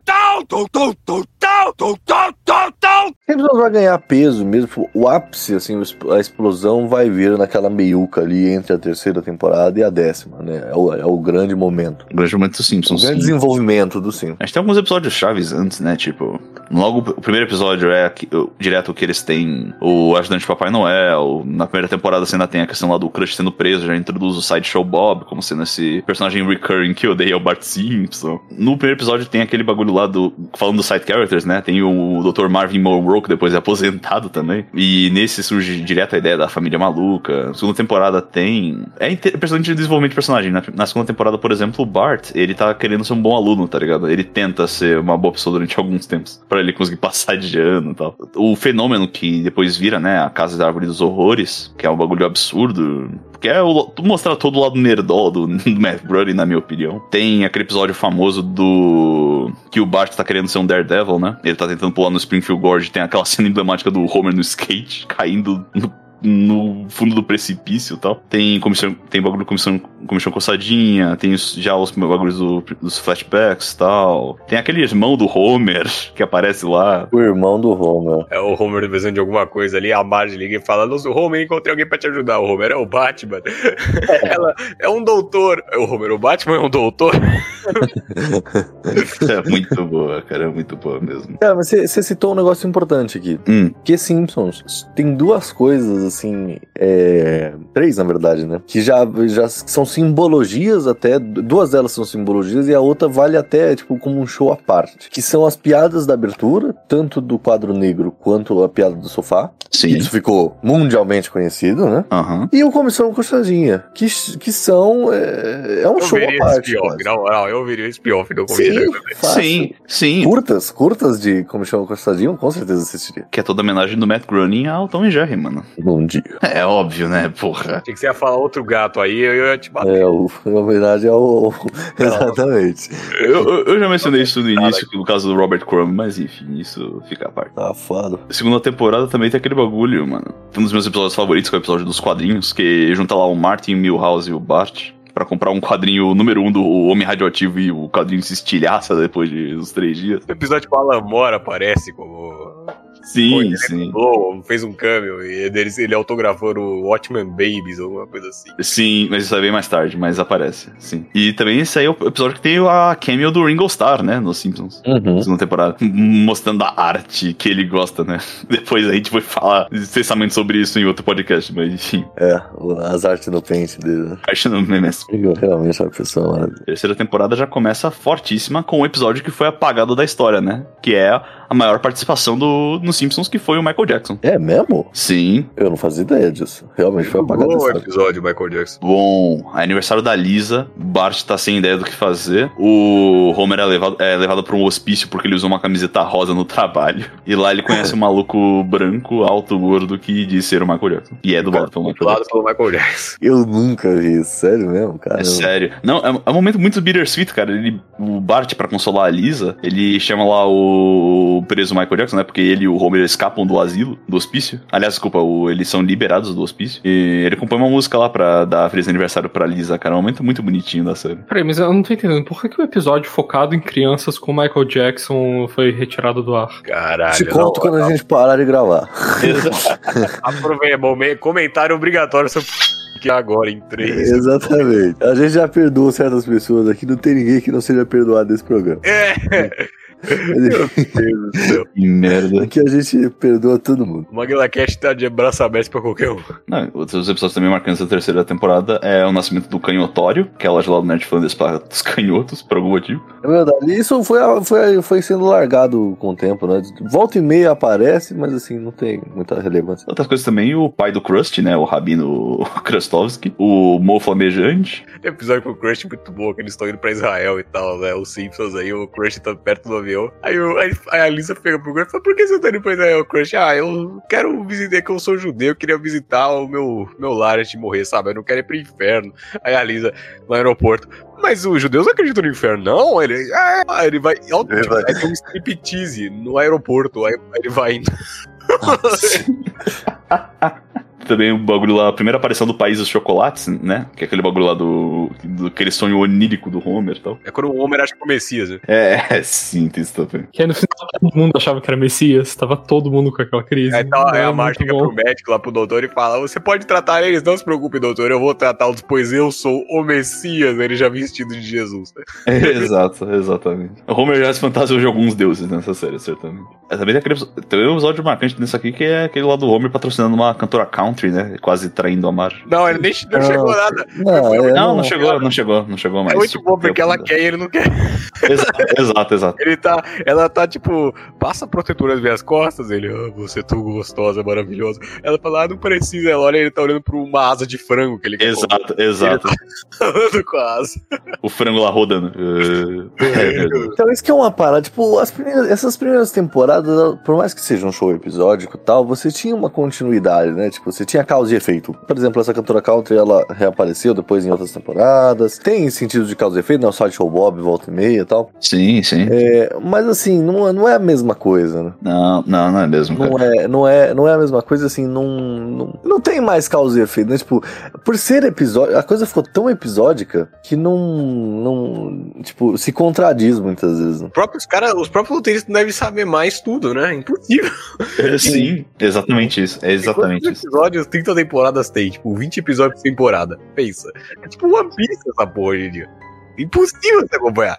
Simpsons vai ganhar peso mesmo. tipo, O ápice, assim, o a explosão vai vir naquela meiuca ali entre a terceira temporada e a décima, né? É o, é o grande momento. O grande momento dos O Simpsons. grande sim. desenvolvimento do Simpsons. A gente tem alguns episódios chaves antes, né? Tipo, logo o primeiro episódio é aqui- o- direto que eles têm o ajudante de Papai Noel. Na primeira temporada você ainda tem a questão lá do Crush sendo preso, já introduz o Sideshow Bob como sendo esse personagem recurring que odeia o Bart Simpson. No primeiro episódio tem aquele bagulho lá do. Falando dos side characters, né? Tem o Dr. Marvin Monroe, que depois é aposentado também. E nesse surge direto a ideia da família maluca. Na segunda temporada tem. É impressionante o desenvolvimento de personagem. Na, na segunda temporada, por exemplo, o Bart, ele tá querendo ser um bom aluno, tá ligado? Ele tenta ser uma boa pessoa durante alguns tempos. Pra ele conseguir passar de ano e tal. O fenômeno que depois vira, né? A Casa da Árvore dos Horrores, que é um bagulho absurdo. Que é o, mostrar todo o lado nerdol do, do Matt Brody, na minha opinião. Tem aquele episódio famoso do. Que o Bart tá querendo ser um Daredevil, né? Ele tá tentando pular no Springfield Gorge. Tem aquela cena emblemática do Homer no skate, caindo no no fundo do precipício e tal. Tem comissão, tem bagulho de comissão, comissão coçadinha, tem os- já os bagulhos do- dos flashbacks e tal. Tem aquele irmão do Homer que aparece lá. O irmão do Homer. É o Homer precisando de alguma coisa ali, a Marge liga e fala: Nossa, Homer, encontrei alguém pra te ajudar. O Homer é o Batman. Ela é um doutor. É O Homer, o Batman é um doutor. É muito boa, cara, é muito boa mesmo. Cara, mas você você citou um negócio importante aqui. Hum, Que Simpsons tem duas coisas, assim, é, três na verdade, né? Que já, já são simbologias até, duas delas são simbologias e a outra vale até, tipo, como um show à parte. Que são as piadas da abertura, tanto do quadro negro quanto a piada do sofá. sim. Isso ficou mundialmente conhecido, né? Aham. E o Comissão Coxadinha, que, que são, é, é um Eu show à parte. na moral, eu veria esse spin-off do Sim. Sim, sim. Curtas, curtas de Comissão Coxadinha, eu com certeza assistiria. Que é toda homenagem do Matt Groening ao Tom e Jerry, mano. Bom dia. É óbvio, né, porra. Tinha que você ia falar outro gato aí, eu ia te bater. É, o, em homenagem ao. Exatamente. Eu, eu- já mencionei isso no início, no caso do Robert Crumb, mas enfim, isso fica à parte. Safado. Segunda temporada também tem aquele bagulho, mano. Um dos meus episódios favoritos, que é o episódio dos quadrinhos, que junta lá o Martin, o Milhouse e o Bart pra comprar um quadrinho número um do Homem Radioativo e o quadrinho se estilhaça depois de uns três dias. O episódio com o Alan Moore aparece como. Sim, ele sim. dublou, fez um cameo e ele, ele autografou o Watchman Babies, alguma coisa assim. Sim, mas isso é bem mais tarde, mas aparece, sim. E também esse aí é o episódio que tem a cameo do Ringo Starr, né, nos Simpsons. Uhum. Segunda temporada, mostrando a arte que ele gosta, né? Depois a gente vai falar extensamente sobre isso em outro podcast, mas enfim, É, o- as artes no pente dele. né? arte não é mesmo. Ringo Realmente é uma pessoa maravilhosa. Terceira temporada já começa fortíssima com um episódio que foi apagado da história, né? Que é a maior participação do nos Simpsons, que foi o Michael Jackson. É mesmo? Sim. Eu não fazia ideia disso. Realmente foi apagado. Bom episódio, Michael Jackson. Bom, aniversário da Lisa, Bart tá sem ideia do que fazer. O Homer é levado, é levado pra um hospício porque ele usou uma camiseta rosa no trabalho. E lá ele conhece um maluco branco, alto, gordo, que diz ser o Michael Jackson. E é dublado pelo Michael Dublado Jackson. pelo Michael Jackson. Eu nunca vi isso. Sério mesmo, cara? É sério. Não, é, é um momento muito bittersweet, cara. Ele, o Bart, pra consolar a Lisa, ele chama lá o preso Michael Jackson, né? Porque ele e o Homer escapam do asilo, do hospício. Aliás, desculpa, o- eles são liberados do hospício. E ele compõe uma música lá pra dar feliz aniversário pra Lisa, cara. É um momento muito bonitinho da série. Peraí, mas eu não tô entendendo. Por que, que o episódio focado em crianças com Michael Jackson foi retirado do ar? Caralho. Te conto quando a gente parar de gravar. Aproveita, bom, me- comentário obrigatório sobre que agora em 3. Exatamente. A gente já perdoou certas pessoas aqui, não tem ninguém que não seja perdoado desse programa. É, meu Deus do céu. Que merda. Aqui a gente perdoa todo mundo. O MaguilaCast tá de braço aberto pra qualquer um. Não, outros episódios também marcantes da terceira temporada é o nascimento do canhotório, que é a loja lá do Nerd Flanders para os canhotos, por algum motivo. É verdade. Isso foi, foi, foi sendo largado com o tempo, né? Volta e meia aparece, mas assim, não tem muita relevância. Outras coisas também, o pai do Krusty, né? O Rabino Krustovski, o Mo Flamejante. Tem episódio com o Crush muito bom, que eles estão indo pra Israel e tal, né? Os Simpsons aí, o Crush tá perto do avião. Aí, o- aí- a Lisa pega pro Crush e fala: Por que você tá indo pra Israel, Crush? Ah, eu quero visitar, que eu sou judeu, eu queria visitar o meu, meu lar antes de morrer, sabe? Eu não quero ir pro inferno. Aí a Lisa, no aeroporto. Mas os judeus não acreditam no inferno, não? Ele, ah, ele vai. ó, Ele vai- Aí tem um striptease no aeroporto. Aí, aí ele vai indo. Também o bagulho lá, a primeira aparição do País dos Chocolates, né? Que é aquele bagulho lá do, do aquele sonho onírico do Homer e tal. É quando o Homer acha que é o Messias, né? É, sim, tem isso também. Que aí no final todo mundo achava que era Messias, tava todo mundo com aquela crise. Aí, tá, aí Era a chega bom. pro médico lá pro doutor e fala: Você pode tratar eles, não se preocupe, doutor, eu vou tratá-los, pois eu sou o Messias, ele já vestido de Jesus. né? Exato, exatamente. O Homer já se fantasiou de alguns deuses nessa série, certamente. É, Também tem, aquele, tem um episódio marcante nisso aqui que é aquele lá do Homer patrocinar uma cantora country, né? Quase traindo a Marge. Não, ele nem não chegou Ah, nada. Não, é, Não, não chegou, não chegou, não chegou mais. É muito Tipo, bom, porque ela quer e ele não quer. Exato, exato, exato. Ele tá, ela tá tipo, passa protetor nas minhas costas. Ele, ah, você é tão gostosa, maravilhosa. Ela fala, ah, não precisa. Ela olha, ele tá olhando pra uma asa de frango que ele quer Exato, exato. falando com a asa. O frango lá rodando. É, é. Então, isso que é uma parada. Tipo, as primeiras- essas primeiras temporadas, por mais que seja um show episódico e tal, você tinha uma continuidade, né? Tipo, você tinha causa e efeito. Por exemplo, essa cantora country, ela reapareceu depois em outras temporadas. Tem sentido de causa e efeito, né? O Sideshow Bob, volta e meia e tal. Sim, sim. É, mas assim, não, é- não é a mesma coisa, né? Não, não, não é mesmo, cara. Não é, não, é, não é a mesma coisa, assim, não, não, não tem mais causa e efeito, né? Tipo, por ser episódio, a coisa ficou tão episódica que não, não tipo, se contradiz muitas vezes, né? Os próprios, cara, os próprios roteiristas devem saber mais tudo, né? Impossível. É, sim, exatamente isso. É exatamente isso. Episódios, 30 temporadas tem? Tipo, 20 episódios por temporada. Pensa. É tipo One Piece essa porra hoje em dia. Impossível você acompanhar.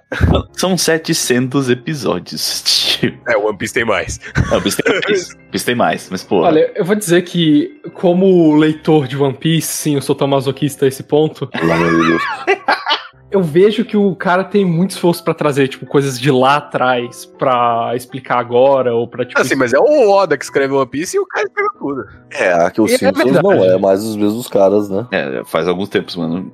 São 700 episódios. Tipo, É, One Piece tem mais. não, Piece tem mais. Piece tem mais, mas pô. Olha, eu vou dizer que, como leitor de One Piece, sim, eu sou tão masoquista a esse ponto, Eu vejo que o cara tem muito esforço pra trazer, tipo, coisas de lá atrás pra explicar agora, ou pra, tipo... Assim, mas é o Oda que escreve One Piece e o cara escreveu tudo. É, aqui os É Simpsons verdade. não é mais os mesmos caras, né? É, faz alguns tempos, mano.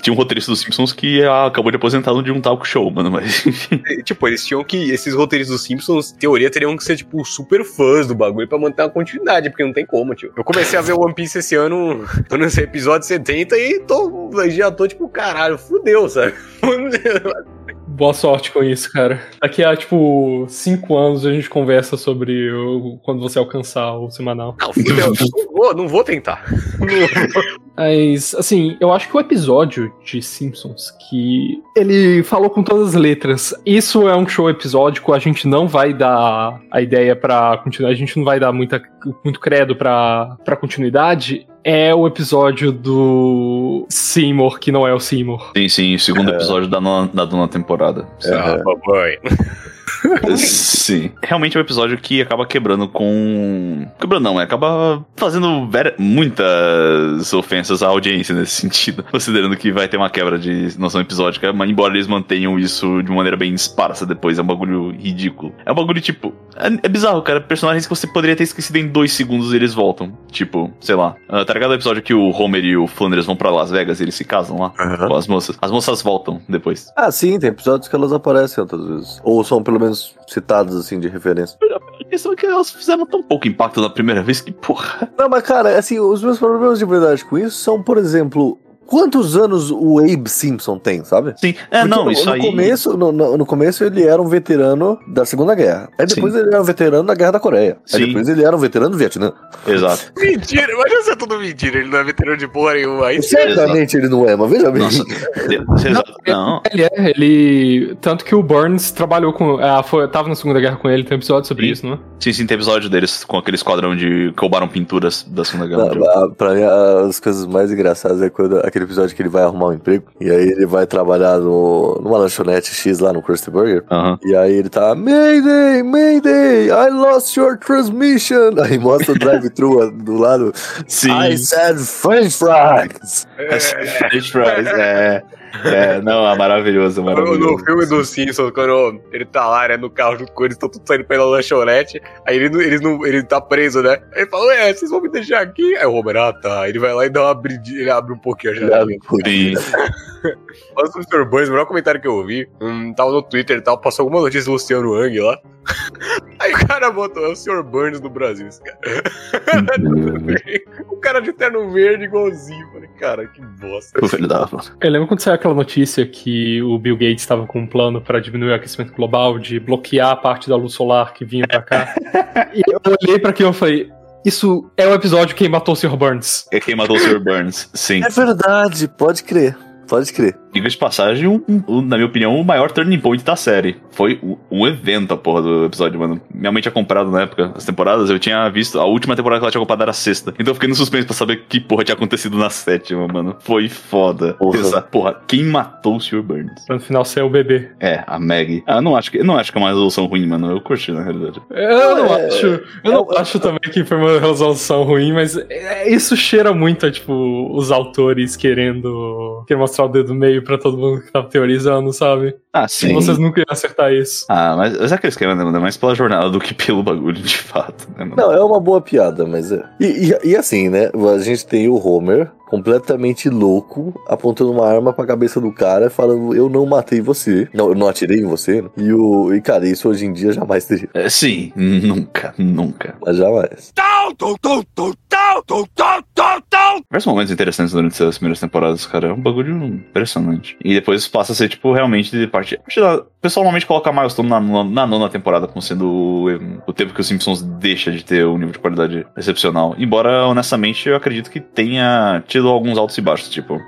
Tinha um roteirista dos Simpsons que ah, acabou de aposentar de um talk show, mano, mas enfim. E, Tipo, eles tinham que. Esses roteiristas dos Simpsons, teoria, teriam que ser, tipo, super fãs do bagulho pra manter uma continuidade, porque não tem como, tio. Eu comecei a ver One Piece esse ano, tô nesse episódio 70 e tô, já tô, tipo, caralho, fudeu, sabe? Boa sorte com isso, cara. Daqui a, tipo, cinco anos a gente conversa sobre o- quando você alcançar o semanal. Não, fudeu, não vou, não vou tentar. Mas, assim, eu acho que o episódio de Simpsons que ele falou com todas as letras. Isso é um show episódico, a gente não vai dar a ideia pra continuar, a gente não vai dar muita, muito credo pra, pra continuidade. É o episódio do Seymour, que não é o Seymour. Sim, sim, o segundo episódio da nona, da nona temporada. Sim. Ah, papai. Sim. Realmente é um episódio que acaba quebrando com. Quebrando não, é, acaba fazendo ver- muitas ofensas à audiência nesse sentido. Considerando que vai ter uma quebra de noção episódica, mas embora eles mantenham isso de maneira bem esparsa depois, é um bagulho ridículo. É um bagulho tipo. É, é bizarro, cara. Personagens que você poderia ter esquecido em dois segundos e eles voltam. Tipo, sei lá. ah, tá ligado o episódio que o Homer e o Flanders vão pra Las Vegas e eles se casam lá? Com as moças. As moças voltam depois. Ah, sim, tem episódios que elas aparecem outras vezes. Ou são pelo menos citadas assim de referência. Questão é que elas fizeram tão pouco impacto na primeira vez que, porra. Não, mas cara, assim, os meus problemas de verdade com isso são, por exemplo, quantos anos o Abe Simpson tem, sabe? Sim, é, Porque não, no, isso no aí. Começo, no, no- no começo ele era um veterano da Segunda Guerra. Aí depois Sim. ele era um veterano da Guerra da Coreia. Aí Sim. depois ele era um veterano do Vietnã. Exato. Mentira, imagina se é tudo mentira, ele não é veterano de porra nenhuma. Aí. Certamente ele não é, mas veja bem. Nossa. Não, Ele é, ele. Tanto que o Burns trabalhou com. Ah, foi, tava na Segunda Guerra com ele, tem um episódio sobre Sim. isso, não é? sim, sim, tem episódio deles com aquele esquadrão de que roubaram pinturas da Segunda Guerra Não, Mundial. a- pra mim, as coisas mais engraçadas é quando aquele episódio que ele vai arrumar um emprego e aí ele vai trabalhar no, numa lanchonete X lá no Krusty Burger. E aí ele tá, Mayday, Mayday, I lost your transmission. Aí mostra o drive-thru do lado. Sim. I said French fries. French fries, é. É, não, é maravilhoso, é No, maravilhoso. no filme do Simpsons, quando ele tá lá, né, no carro junto com eles, estão todos saindo pela lanchonete, aí ele, eles não, ele tá preso, né? Aí ele fala, ué, vocês vão me deixar aqui? Aí o Homer, ah, tá. Ele vai lá e dá uma abridinha, ele abre um pouquinho a janela. Sobre o Sr. Burns, o melhor comentário que eu ouvi, um, tava no Twitter e tal, passou alguma notícia do Luciano Hang lá. Aí o cara botou, é o Sr. Burns do Brasil, esse cara. o cara de terno verde igualzinho. Falei, cara, que bosta. O filho da. Eu lembro quando saiu aquela notícia que o Bill Gates estava com um plano para diminuir o aquecimento global, de bloquear a parte da luz solar que vinha pra cá. e eu olhei pra aquilo e falei: Isso é o episódio Quem Matou o Sr. Burns. É quem matou o Sr. Burns. Sim. É verdade, pode crer. Pode crer. Diga de passagem, um- um- na minha opinião, o maior turning point da série. Foi um, evento a porra do episódio, mano. Minha mãe tinha comprado na época as temporadas, eu tinha visto. A última temporada que ela tinha comprado era a sexta. Então eu fiquei no suspense pra saber que porra tinha acontecido na sétima, mano. Foi foda. Porra. Essa, porra, quem matou o Sr. Burns? Pra no final ser o bebê. É, a Maggie. Ah, não acho que, não acho que é uma resolução ruim, mano. Eu curti, na realidade. Eu não É, acho. Eu não acho também que foi uma resolução ruim, mas é- isso cheira muito a, tipo, os autores querendo, querendo mostrar o dedo meio pra todo mundo que tava teorizando, sabe? Ah, sim. Vocês nunca iam acertar isso. Ah, mas, mas é aquele esquema, né, mano? É mais pela jornada do que pelo bagulho, de fato, né, mano? Não, é uma boa piada, mas é. E, e- e assim, né? A gente tem o Homer completamente louco, apontando uma arma pra cabeça do cara, falando: Eu não matei você. Não, eu não atirei em você. né? E, o, e cara, isso hoje em dia jamais teria. É, sim, nunca, nunca. Mas jamais. Vários momentos interessantes durante essas primeiras temporadas, cara. É um bagulho impressionante. E depois passa a ser, tipo, realmente de parte. acho que O pessoal normalmente coloca Milestone na, nona- na nona temporada como sendo o, o tempo que os Simpsons deixa de ter um nível de qualidade excepcional. Embora, honestamente, eu acredito que tenha tido alguns altos e baixos. Tipo,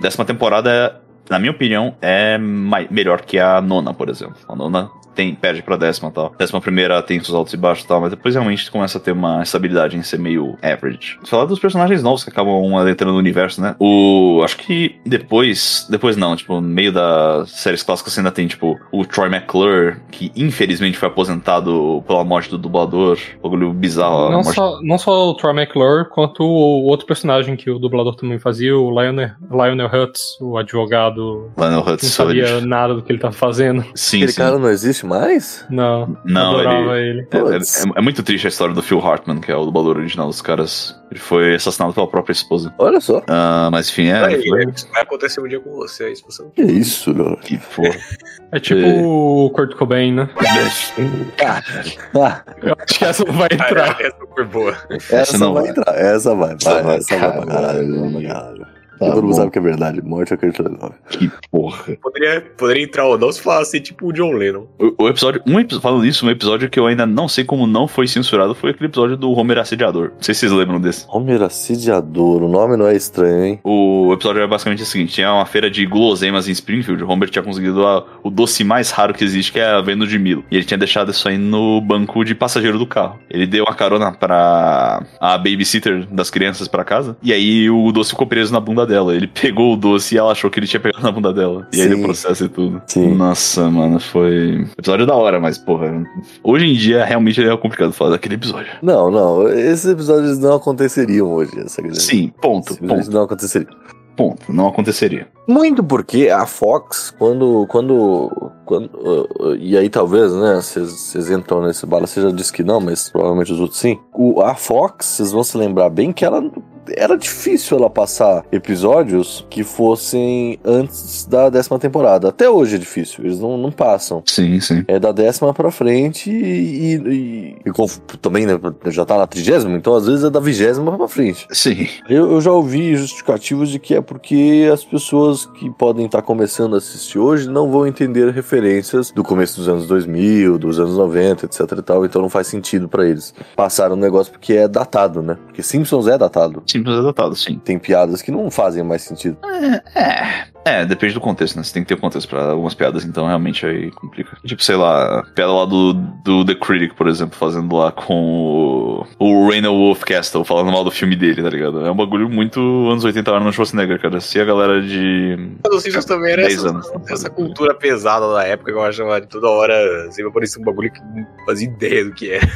décima temporada, na minha opinião, é melhor que a nona, por exemplo. A nona tem, perde pra décima e tal. Décima primeira tem seus altos e baixos e tal, mas depois realmente começa a ter uma estabilidade em ser meio average. Falar dos personagens novos que acabam adentrando no universo, né? O. Acho que depois. Depois não, tipo, no meio das séries clássicas você ainda tem, tipo, o Troy McClure, que infelizmente foi aposentado pela morte do dublador. Bagulho bizarro. a Não morte- só, não só o Troy McClure, quanto o outro personagem que o dublador também fazia, o Lionel, Lionel Hutz, o advogado Lionel Hutz. não sabia nada do que ele tava fazendo. Sim, Aquele sim. cara não existe mais? Não, Não, adorava ele. É, Putz. é- é muito triste a história do Phil Hartman, que é o dublador original dos caras. Ele foi assassinado pela própria esposa. Olha só. Ah, mas enfim, é. Aí, foi- isso vai acontecer um dia com você, é isso você não Que isso, cara? Que porra. É tipo É. o Kurt Cobain, né? Ah, Eu acho que essa não vai entrar. Essa foi boa. essa, não vai vai. entrar. Essa vai. Essa vai, essa vai pra caralho. caralho. vai pra caralho. Tá Todo mundo sabe que é verdade. Morte é nove. Que porra. Poderia, poderia entrar ou não se falasse tipo o John Lennon. O, o episódio. Um episódio. Falando isso, um episódio que eu ainda não sei como não foi censurado foi aquele episódio do Homer Assediador. Não sei se vocês lembram desse. Homer assediador. O nome não é estranho, hein? O episódio era basicamente o seguinte: tinha uma feira de guloseimas em Springfield. O Homer tinha conseguido a- o doce mais raro que existe, que é a venda de Milo. E ele tinha deixado isso aí no banco de passageiro do carro. Ele deu uma carona pra a babysitter das crianças pra casa. E aí o doce ficou preso na bunda dela. Ele pegou o doce e ela achou que ele tinha pegado na bunda dela. E aí Sim. deu processo e tudo. Sim. Nossa, mano, foi. Episódio da hora, mas, porra. Hoje em dia realmente é complicado falar daquele episódio. Não, não. Esses episódios não aconteceriam hoje. Essa Sim, ponto, Simplesmente ponto, não aconteceria. ponto. Não aconteceria. Muito porque a Fox, quando. quando, quando uh, e aí talvez, né? Vocês entram nesse bala, você já disse que não, mas provavelmente os outros sim. O, a Fox, vocês vão se lembrar bem que ela era difícil ela passar episódios que fossem antes da décima temporada. Até hoje é difícil, eles não, não passam. Sim, sim. É da décima pra frente e, e- e conf- também né, já tá na trigésima, então às vezes é da vigésima pra frente. Sim. Eu, eu já ouvi justificativos de que é porque as pessoas que podem estar começando a assistir hoje não vão entender referências do começo dos anos 2000, dos anos 90, etc e tal, então não faz sentido pra eles. Passaram o negócio porque é datado, né? Porque Simpsons é datado. Simples adotado, sim. Tem piadas que não fazem mais sentido. É. É, depende do contexto, né? Você tem que ter contexto pra algumas piadas, então realmente aí complica. Tipo, sei lá, piada lá do, do The Critic, por exemplo, fazendo lá com o, o Rainer Wolfcastle, falando mal do filme dele, tá ligado? É um bagulho muito anos 80 Arnold Schwarzenegger, cara. Se a galera de. Os Simpsons também era 10 essa, anos. essa cultura pesada da época que eu achava de toda hora sempre aparecia um bagulho que não fazia ideia do que é.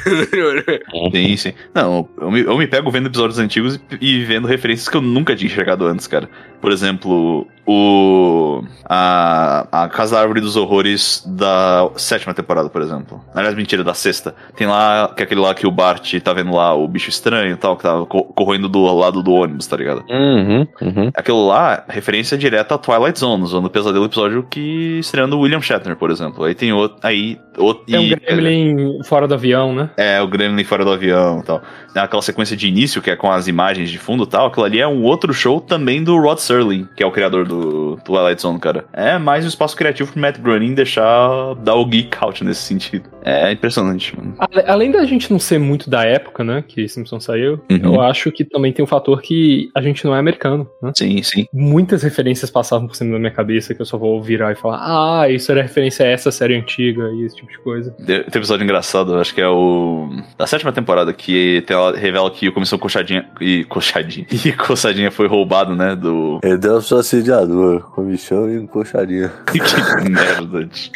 Sim, sim. Não, eu me, eu me pego vendo episódios antigos e, e vendo referências que eu nunca tinha enxergado antes, cara. Por exemplo, o. A, a Casa da Árvore dos Horrores da sétima temporada, por exemplo. Aliás, mentira, da sexta. Tem lá, que é aquele lá que o Bart tá vendo lá o bicho estranho e tal, que tava co- correndo do lado do ônibus, tá ligado? Uhum, uhum. Aquilo lá, referência direta a Twilight Zone, Zona do Pesadelo, episódio que estreando o William Shatner, por exemplo. Aí tem outro. Aí. Outro, Tem um e- Gremlin fora do avião, né? é, o Gremlin fora do avião e tal. Tem Aquela sequência de início, que é com as imagens de fundo e tal. Aquilo ali é um outro show também do Rod Serling, que é o criador do Twilight Zone, cara. É mais um espaço criativo pro Matt Groening deixar dar o geek out nesse sentido. É impressionante, mano. Além da gente não ser muito da época, né, que Simpson saiu, Uhum. eu acho que também tem um fator que a gente não é americano, né? Sim, sim. Muitas referências passavam por cima da minha cabeça que eu só vou virar e falar, ah, isso era referência a essa série antiga e esse tipo de coisa. Tem tem um episódio engraçado, acho que é o. Da sétima temporada, que tem, ela revela que o Comissão Coxadinha. E Coxadinha. E Coçadinha foi roubado, né? Do. Ele deu só assediador, comichão e encoxadinha. que merda. tio.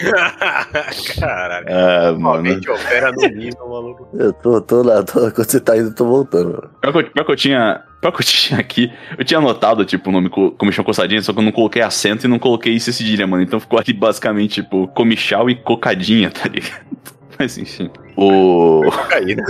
Caralho. É, mano. Opera no nível, maluco. Eu tô, tô lá, tô, quando você tá indo, eu tô voltando. Pior que, eu, pior que eu tinha. Pior que eu tinha aqui, eu tinha anotado, tipo, o nome co- comichão coçadinha, só que eu não coloquei acento e não coloquei isso cedilha, mano. Então ficou ali basicamente, tipo, comichal e cocadinha, tá ligado? Mas enfim. O. Caída.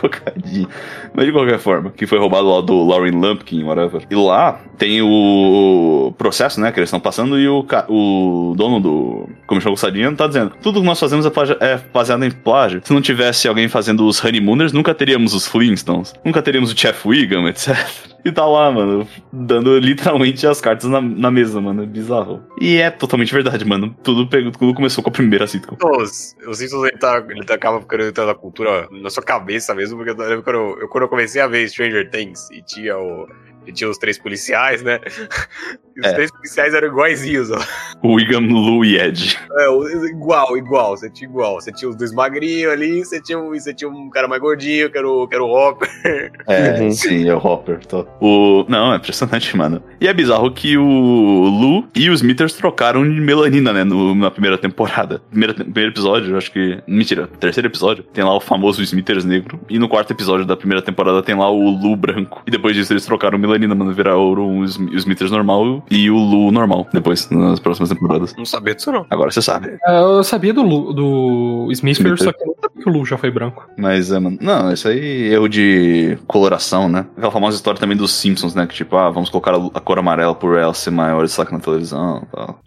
Cocadinho. Mas de qualquer forma, que foi roubado lá do Lauren Lumpkin, whatever. E lá tem o processo, né, que eles estão passando e o, ca- o dono do Comichão Coçadinha tá dizendo tudo que nós fazemos é, é baseado em plágio. Se não tivesse alguém fazendo os Honeymooners, nunca teríamos os Flintstones, nunca teríamos o Jeff Wiggum, etc. E tá lá, mano, dando literalmente as cartas na, na mesa, mano. É bizarro. E é totalmente verdade, mano. Tudo, pegou, tudo começou com a primeira sitcom. Os, os Simpsons ele, tá, ele tá, acaba ficando dentro da cultura na sua cabeça mesmo, porque eu lembro quando eu, eu- quando eu comecei a ver Stranger Things e tinha o. E tinha os três policiais, né? E os É. três policiais eram iguaizinhos, ó. O Wiggum, Lou e Ed. É, igual, igual, você tinha igual. Você tinha os dois magrinhos ali, você tinha, um- você tinha um cara mais gordinho, que era o, que era o Hopper. É, Uhum. sim, é o Hopper. Tá. O... Não, é impressionante, mano. E é bizarro que o Lu e os Smithers trocaram de melanina, né, no- na primeira temporada. Primeiro, primeiro episódio, eu acho que... Mentira, terceiro episódio, tem lá o famoso Smithers negro. E no quarto episódio da primeira temporada tem lá o Lu branco. E depois disso eles trocaram melanina, mano, viraram o o Smithers normal e o Lu normal, depois, nas próximas temporadas. Não sabia disso, não. Agora você sabe. Ah, Eu sabia do, Lu- do Smithers, Smithers. só que eu não sabia que o Lu já foi branco. Mas, é, mano, não, isso aí é erro de coloração, né? Aquela famosa história também dos Simpsons, né? Que tipo, ah, vamos colocar a, a cor amarela por ela ser maior destaque na televisão e tal.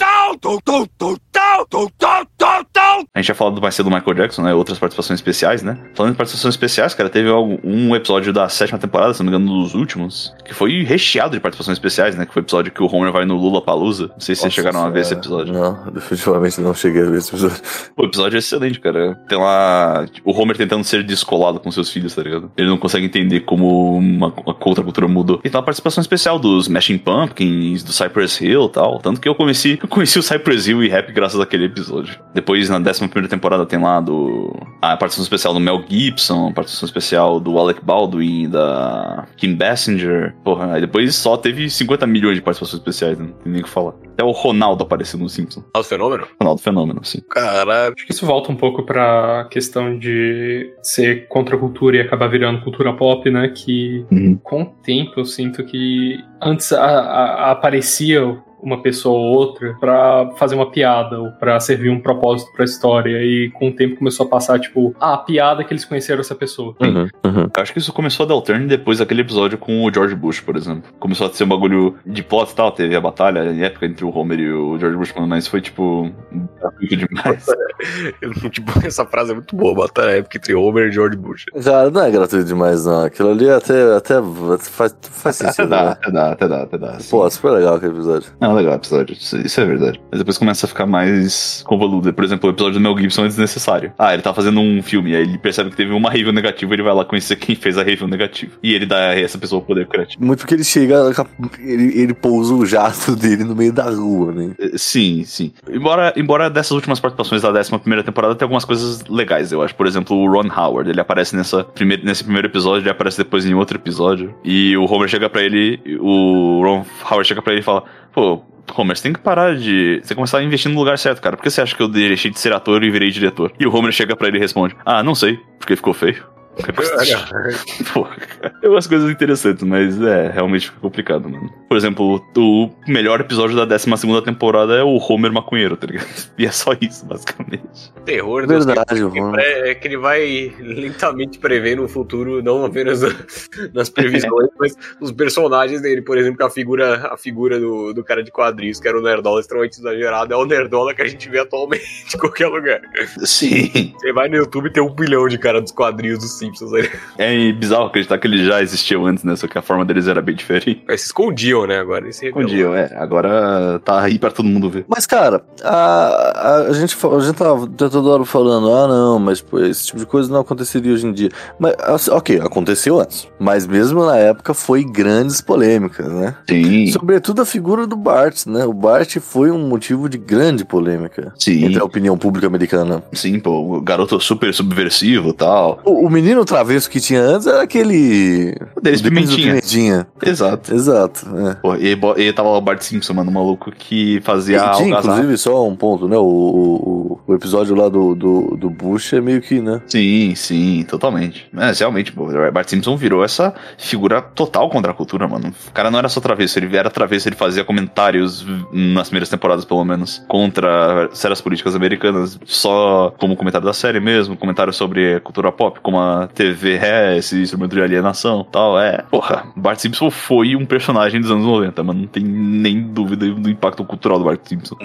A gente já falado mais cedo do Michael Jackson, né? Outras participações especiais, né? Falando em participações especiais, cara, teve algum- um episódio da sétima temporada, se não me engano, dos últimos, que foi recheado de participações especiais, né? Que foi o episódio que o Homer vai no Lula Palusa. Não sei se vocês Nossa chegaram a ver esse episódio. Não, definitivamente não cheguei a ver esse episódio. O episódio é excelente, cara. Tem lá tipo, o Homer tentando ser descolado com seus filhos, tá ligado? Ele não consegue entender como uma, a contracultura mudou. E tem uma participação especial dos Smashing Pumpkins, do Cypress Hill e tal. Tanto que eu conheci, eu conheci o Cypress Hill e rap graças àquele episódio. Depois, na 11 primeira temporada, tem lá do. A participação especial do Mel Gibson, a participação especial do Alec Baldwin, da Kim Basinger. Porra, aí depois só teve 50 milhões de participações especiais, né? não tem nem o que falar. Até o Ronaldo apareceu no Simpson. Olha o fenômeno. Ronaldo Fenômeno, sim. Caralho. Acho que isso volta um pouco pra questão de ser contra a cultura e acabar virando cultura pop, né? Que Uhum. com o tempo eu sinto que antes a- a- aparecia uma pessoa ou outra pra fazer uma piada ou pra servir um propósito pra história. E com o tempo começou a passar, tipo, ah, a piada que eles conheceram essa pessoa. Uhum, uhum. Eu acho que isso começou a dar o turn depois daquele episódio com o George Bush, por exemplo. Começou a ser um bagulho de plot e tal, teve a batalha em época entre o Homer e o George Bush, mas foi tipo. gratuito demais. tipo, essa frase é muito boa, batalha época entre Homer e George Bush. Cara, não é gratuito demais, não. Aquilo ali até, até faz, faz Até sentido. dá, né? até dá, até dá, até dá. sim. Pô, super legal aquele episódio. Não, legal o episódio, isso, isso é verdade. Mas depois começa a ficar mais convoluto. Por exemplo, o episódio do Mel Gibson é desnecessário. Ah, ele tá fazendo um filme, aí ele percebe que teve uma review negativa, ele vai lá conhecer quem fez a review negativa. E ele dá a essa pessoa o poder criativo. Muito porque ele chega, ele, ele pousa o jato dele no meio da rua, né? Eh, Sim, sim. Embora, embora dessas últimas participações da 11 primeira temporada tenha algumas coisas legais, eu acho. Por exemplo, o Ron Howard, ele aparece nessa primeira, nesse primeiro episódio, ele aparece depois em outro episódio. E o Homer chega pra ele, o Ron Howard chega pra ele e fala: Pô, Homer, você tem que parar de. Você começar a investir no lugar certo, cara. Por que você acha que eu deixei de ser ator e virei diretor? E o Homer chega pra ele e responde: Ah, não sei, porque ficou feio. Pô, cara. Eu gosto de coisas interessantes, mas é, realmente fica complicado, mano. Por exemplo, o melhor episódio da 12 temporada é o Homer maconheiro, tá ligado? E é só isso, basicamente. terror Verdade, que, Ron. pré- é que ele vai lentamente prevendo o futuro, não apenas nas previsões, mas nos personagens dele. Por exemplo, a figura, a figura do, do cara de quadrinhos, que era o Nerdola extremamente exagerado, é o Nerdola que a gente vê atualmente em qualquer lugar. Sim. Você vai no YouTube e tem um bilhão de cara dos quadrinhos dos Simpsons aí. É bizarro acreditar que eles já existiam antes, né? Só que a forma deles era bem diferente. Mas se escondiam, né? Agora. Eles se revelam. Escondiam, é. Agora tá aí pra todo mundo ver. Mas, cara, a, a, a gente, a gente tava tá toda hora falando, ah, não, mas pô, esse tipo de coisa não aconteceria hoje em dia. Mas, assim, ok, aconteceu antes. Mas mesmo na época foi grandes polêmicas, né? Sim. Sobretudo a figura do Bart, né? O Bart foi um motivo de grande polêmica Sim. entre a opinião pública americana. Sim, pô, o garoto super subversivo e tal. O, o menino travesso que tinha antes era aquele. O deles o Pimentinha. Pimentinha. Exato. Exato. É. E, e tava lá o Bart Simpson, mano, o maluco que fazia E tinha, inclusive, só um ponto, né? O, o, o episódio lá do, do, do Bush é meio que, né? Sim, sim, totalmente. Mas realmente, pô, o Bart Simpson virou essa figura total contra a cultura, mano. O cara não era só travesso, ele era travesso, ele fazia comentários nas primeiras temporadas, pelo menos, contra séries políticas americanas, só como comentário da série mesmo, comentário sobre cultura pop, como a TV é esse instrumento de alienação tal. É, porra, Bart Simpson foi um personagem dos anos 90, mano. Não tem nem dúvida do impacto cultural do Bart Simpson.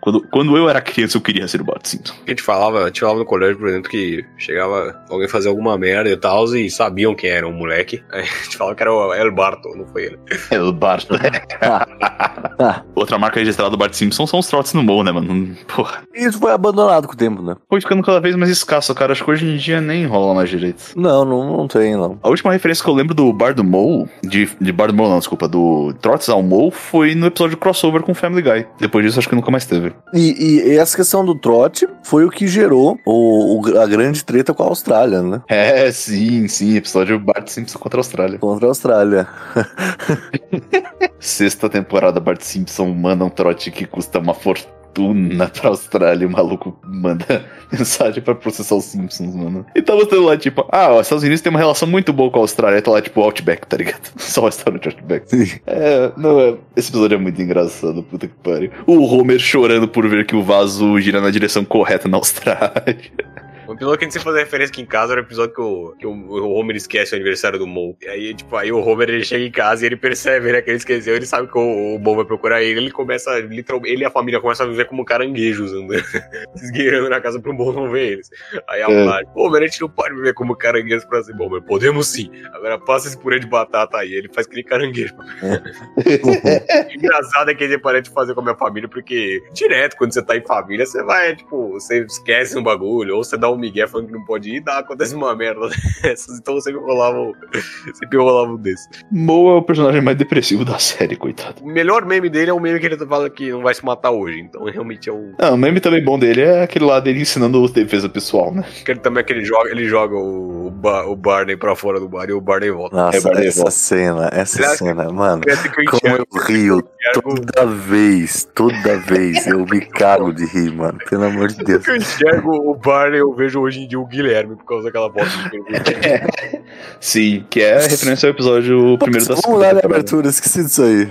Quando, quando eu era criança, eu queria ser o Bart Simpson. A gente falava, a gente falava no colégio, por exemplo, que chegava alguém fazer alguma merda e tal, e sabiam quem era um moleque. Aí a gente falava que era o El Barto, não foi ele. É o Bart. Outra marca registrada do Bart Simpson são os trotes no Mo, né, mano? Porra. E isso foi abandonado com o tempo, né? Foi ficando cada vez mais escasso, cara. Acho que hoje em dia nem rola mais direito. Não, não, não tem, não. A última referência que eu lembro do Bar do Mo, de, de Bar do não, desculpa, do Trots ao Mo, foi no episódio crossover com Family Guy. Depois disso, acho que nunca mais teve. E, e essa questão do trote foi o que gerou o, o- a grande treta com a Austrália, né? É, sim, sim. Episódio Bart Simpson contra a Austrália. Contra a Austrália. Sexta temporada, Bart Simpson manda um trote que custa uma fortuna pra Austrália. O maluco manda mensagem pra processar os Simpsons, mano. E tá mostrando lá, tipo, ah, os Estados Unidos tem uma relação muito boa com a Austrália. Tá lá, tipo, Outback, tá ligado? Só o restaurante Outback. É, não, é. Esse episódio é muito engraçado, puta que pariu. O Homer chorando por ver que o vaso gira na direção correta na Austrália. O episódio que a gente sempre fazia referência aqui em casa era o episódio que o, que o, Homer esquece o aniversário do Mo. E aí, tipo, aí o Homer ele chega em casa e ele percebe, né, que ele esqueceu, ele sabe que o, o Mo vai procurar ele, ele começa, literalmente, ele e a família começam a viver como caranguejos, andando, esgueirando na casa pro Mo não ver eles. Aí a É. Marge, Homer, a gente não pode viver como caranguejos pra sempre. Homer, podemos sim. Agora passa esse purê de batata aí, ele faz aquele caranguejo. O engraçado é que ele parece fazer com a minha família, porque direto, quando você tá em família, você vai, tipo, você esquece um bagulho, ou você dá um migué falando que não pode ir, dá, acontece uma merda dessas. Então sempre rolava, um- sempre rolava um desse. Mo é o personagem mais depressivo da série, coitado. O melhor meme dele é o meme que ele fala que não vai se matar hoje. Então realmente é um. Não, o meme também bom dele é aquele lá dele ensinando defesa pessoal, né? Que ele também é que ele joga, ele joga o, Ba- o Barney pra fora do bar e o Barney volta. Nossa, É, Barney essa volta. cena, essa Aliás, cena, mano. Parece que eu Como enxergo- eu rio toda vez, toda vez. Eu me cago de rir, mano. Pelo amor de Deus. que eu enxergo o Barney, eu vejo hoje em dia o Guilherme por causa daquela eu vi. Sim, que é referência ao episódio primeiro da Vamos segunda mudar a abertura, esqueci disso aí.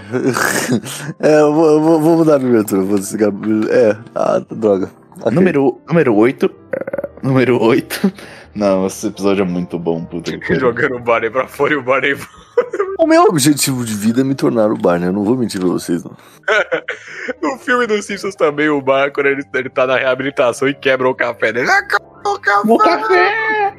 é, eu vou, eu vou, vou mudar a abertura. Vou desligar. É, ah, droga. Ok. Número, número 8. número 8. Não, esse episódio é muito bom, puta que. Jogando o Barney pra fora e o Barney. O meu objetivo de vida é me tornar o Barney. Eu não vou mentir pra vocês, não. No filme dos Simpsons também, o Barney, quando ele, ele tá na reabilitação e quebra o café dele. Ah, quebra o café!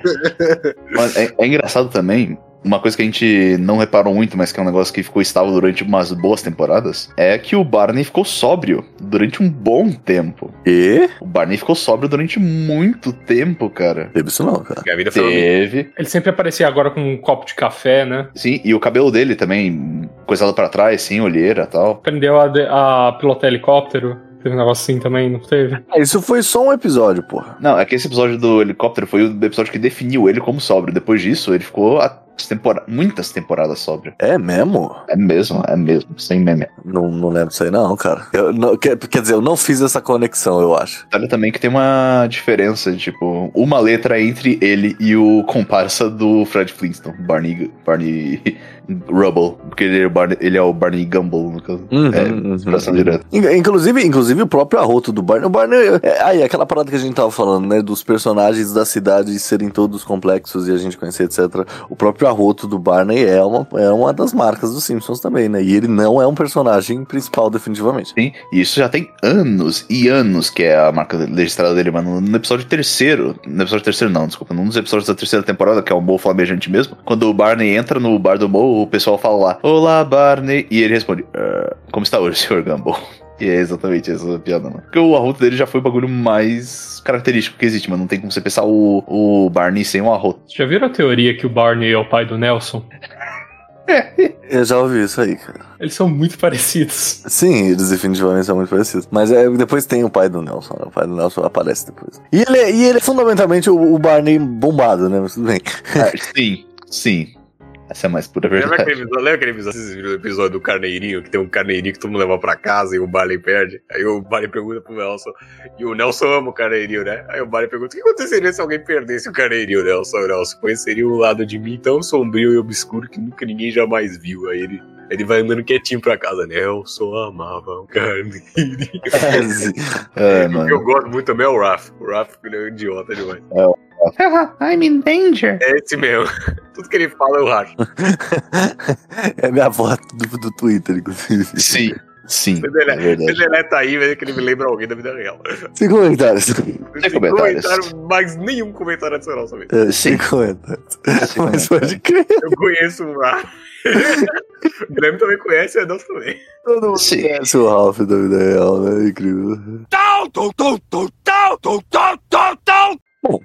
Mas é, é engraçado também. Uma coisa que a gente não reparou muito, mas que é um negócio que ficou estável durante umas boas temporadas, é que o Barney ficou sóbrio durante um bom tempo. E? O Barney ficou sóbrio durante muito tempo, cara. Teve isso não, cara. Minha vida foi Teve. Ele sempre aparecia agora com um copo de café, né? Sim, e o cabelo dele também, coisado pra trás, sem olheira e tal. Aprendeu a, de- a pilotar helicóptero. Teve um negócio assim também, não teve? Ah, isso foi só um episódio, porra. Não, é que esse episódio do helicóptero foi o episódio que definiu ele como sóbrio. Depois disso, ele ficou tempora muitas temporadas sóbrio. É mesmo? É mesmo, é mesmo, sem meme. Não, não lembro disso aí, não, cara. Eu não- quer, quer dizer, eu não fiz essa conexão, eu acho. Olha também que tem uma diferença, tipo, uma letra entre ele e o comparsa do Fred Flintstone, Barney, Barney Rubble, porque ele é o Barney, ele é o Barney Gumble, no caso. Uhum, é, uhum. expressão direta. In- Inclusive, inclusive o próprio arroto do Barney. O Barney. É, aí, aquela parada que a gente tava falando, né? Dos personagens da cidade serem todos complexos e a gente conhecer, etc. O próprio arroto do Barney é uma, é uma das marcas dos Simpsons também, né? E ele não é um personagem principal, definitivamente. Sim, e isso já tem anos e anos que é a marca registrada dele, mano. No episódio terceiro, no episódio terceiro não, desculpa, num dos episódios da terceira temporada, que é o Mo Flamejante mesmo, quando o Barney entra no bar do Mo, o pessoal fala lá, Olá, Barney, e ele responde, "Ah, como está hoje, Sr. Gumball? E é exatamente essa a piada, mano. Porque o arroto dele já foi o bagulho mais característico que existe, mano. Não tem como você pensar o, o Barney sem um arroto. Já viram a teoria que o Barney é o pai do Nelson? Eu já ouvi isso aí, cara. Eles são muito parecidos. Sim, eles definitivamente são muito parecidos. Mas é, depois tem o pai do Nelson, né? O pai do Nelson aparece depois. E ele, é- e ele é fundamentalmente o, o Barney bombado, né? Mas tudo bem. Ah, sim, sim. Essa é mais pura Lembra verdade. aquele episódio, lembra aquele episódio, vocês viram o episódio do carneirinho, que tem um carneirinho que todo mundo leva pra casa e o Barney perde? Aí o Barney pergunta pro Nelson, e o Nelson ama o carneirinho, né? Aí o Barney pergunta, o que aconteceria se alguém perdesse o carneirinho, Nelson? O Nelson conheceria um lado de mim tão sombrio e obscuro que nunca ninguém jamais viu. Aí ele, ele vai andando quietinho pra casa, Nelson amava o carneirinho. É, o que mano. eu gosto muito também é o Raph. O Raph, é um idiota demais. I'm in danger. É esse mesmo. Tudo que ele fala eu racho. é minha foto do, do Twitter, inclusive. Sim, sim. Ele é- É verdade. Ele deleta aí, mas é que ele me lembra alguém da vida real. Sem comentários. Sem comentários. comentário, mas nenhum comentário adicional sobre isso. É, Sim. Sem comentários. Sim, Mas pode crer. Eu conheço o Ralph. o Guilherme também conhece, o Adolfo também. Todo mundo Sim. conhece o Ralph da vida real, né? Incrível. Bom,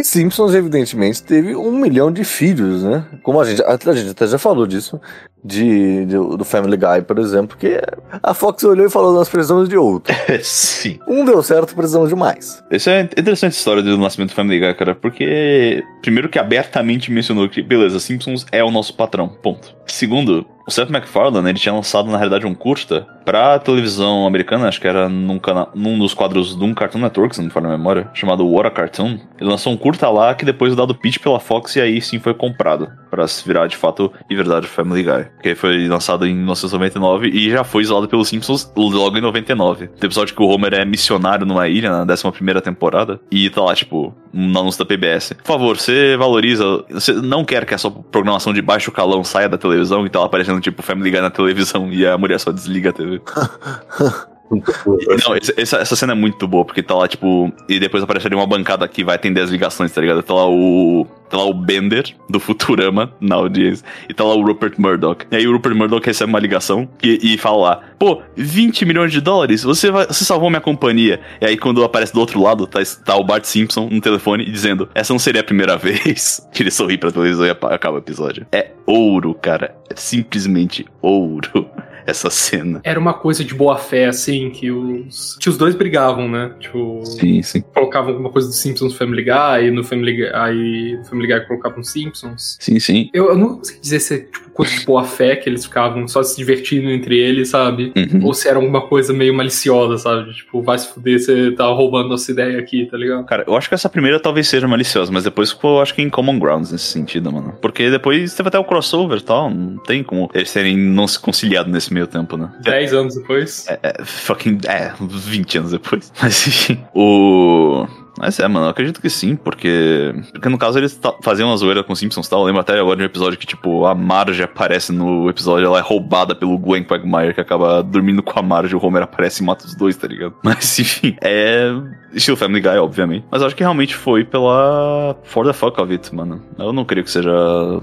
e Simpsons, evidentemente, teve um milhão de filhos, né? Como a gente, a, a gente até já falou disso, de, de- do Family Guy, por exemplo, que a Fox olhou e falou: nós precisamos de outro. Sim. Um deu certo, precisamos de mais. Essa é interessante a história do nascimento do Family Guy, cara, porque primeiro que abertamente mencionou que, beleza, Simpsons é o nosso patrão, ponto. Segundo, o Seth MacFarlane, ele tinha lançado, na realidade, um curta pra televisão americana, acho que era num, cana num dos quadros de um Cartoon Network, se não me falha a memória, chamado What a Cartoon. Ele lançou um curta lá que depois dado pitch pela Fox e aí sim foi comprado pra se virar, de fato, e verdade, Family Guy. Que foi lançado em 1999 e já foi isolado pelos Simpsons logo em 99. Tem episódio que o Homer é missionário numa ilha na 11 primeira temporada e tá lá, tipo, um anúncio da PBS. Por favor, você valoriza. Você não quer que a sua programação de baixo calão saia da televisão e tá lá aparecendo, tipo, Family Guy na televisão e a mulher só desliga a TV. Não, essa, essa cena é muito boa, porque tá lá, tipo, e depois aparece ali uma bancada que vai atender as ligações, tá ligado? Tá lá o. Tá lá o Bender, do Futurama, na audiência, e tá lá o Rupert Murdoch. E aí o Rupert Murdoch recebe uma ligação e, e fala lá, pô, 20 milhões de dólares, você, vai, você salvou minha companhia. E aí quando aparece do outro lado, tá, tá o Bart Simpson no telefone dizendo, essa não seria a primeira vez que ele sorri pra televisão e acaba o episódio. É ouro, cara. É simplesmente ouro. Essa cena. Era uma coisa de boa fé, assim, que os. que os dois brigavam, né? Tipo. Sim, sim. Colocavam alguma coisa do Simpsons no Family Guy, e no Family Guy, aí no Family Guy colocavam Simpsons. Sim, sim. Eu, eu não consigo dizer se é tipo coisa de boa fé que eles ficavam só se divertindo entre eles, sabe? Uhum. Ou se era alguma coisa meio maliciosa, sabe? Tipo, vai se fuder, você tá roubando nossa ideia aqui, tá ligado? Cara, eu acho que essa primeira talvez seja maliciosa, mas depois ficou, eu acho que em common grounds nesse sentido, mano. Porque depois teve até o crossover e tal, não tem como eles terem não se conciliado nesse meio tempo, né? Dez anos depois. É, é, fucking. É, uns 20 anos depois. Mas enfim. O. Mas é, mano, eu acredito que sim, porque. Porque no caso eles faziam uma zoeira com os Simpsons e tal. Eu lembro até agora de um episódio que, tipo, a Marge aparece no episódio, ela é roubada pelo Gwen Quagmire, que acaba dormindo com a Marge, o Homer aparece e mata os dois, tá ligado? Mas enfim, é. Estilo Family Guy, obviamente. Mas eu acho que realmente foi pela. For the fuck of it, mano. Eu não creio que seja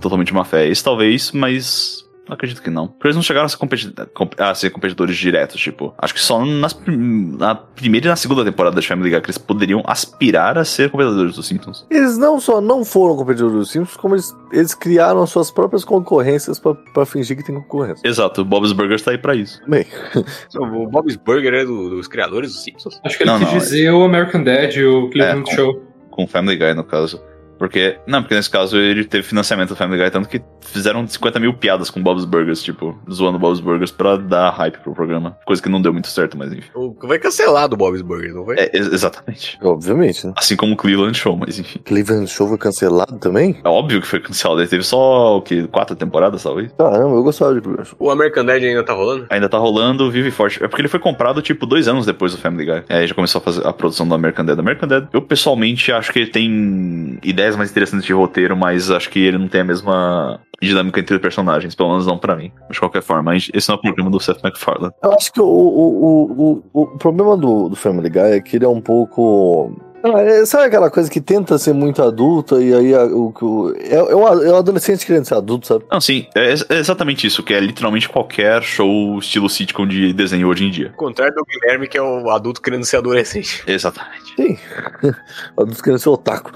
totalmente uma fé. Isso talvez, mas. Não acredito que não. Porque eles não chegaram a ser, competi- com- a ser competidores diretos, tipo. Acho que só nas, prim- na primeira e na segunda temporada de Family Guy que eles poderiam aspirar a ser competidores dos Simpsons. Eles não só não foram competidores dos Simpsons, como eles, eles criaram as suas próprias concorrências pra, pra fingir que tem concorrência. Exato, o Bob's Burgers tá aí pra isso. Bem, O Bob's Burger é do- dos criadores dos Simpsons? Acho que ele Não, quis não, dizer o American Dad e o Cleveland É, Show. Com Family Guy, no caso. Porque. Não, porque nesse caso ele teve financiamento do Family Guy, tanto que fizeram 50 mil piadas com Bob's Burgers, tipo, zoando Bob's Burgers pra dar hype pro programa. Coisa que não deu muito certo, mas enfim. O- Foi cancelado o Bob's Burger, não foi? É, ex- exatamente. obviamente, né? Assim como o Cleveland Show, mas enfim. Cleveland Show foi cancelado também? É óbvio que foi cancelado. Ele teve só, o quê? Quatro temporadas, talvez? Caramba, eu gostava de Cleveland Show. O American Dad ainda tá rolando? Ainda tá rolando, vive forte. É porque ele foi comprado, tipo, dois anos depois do Family Guy. É, aí já começou a fazer a produção do American Dad. American Dad, eu pessoalmente acho que ele tem ideias mais interessantes de roteiro, mas acho que ele não tem a mesma dinâmica entre personagens, pelo menos não pra mim. Mas de qualquer forma, esse não é o programa do Seth MacFarlane. Eu acho que o, o, o, o, o problema do, do Family Guy é que ele é um pouco. Ah, é- sabe aquela coisa que tenta ser muito adulta e aí a- o, o- é, é, um, é um adolescente querendo ser adulto, sabe? Não, sim, é, é exatamente isso, que é literalmente qualquer show estilo sitcom de desenho hoje em dia. Ao contrário do Guilherme, que é o adulto querendo ser adolescente. Exatamente. Sim. adulto querendo ser otaku.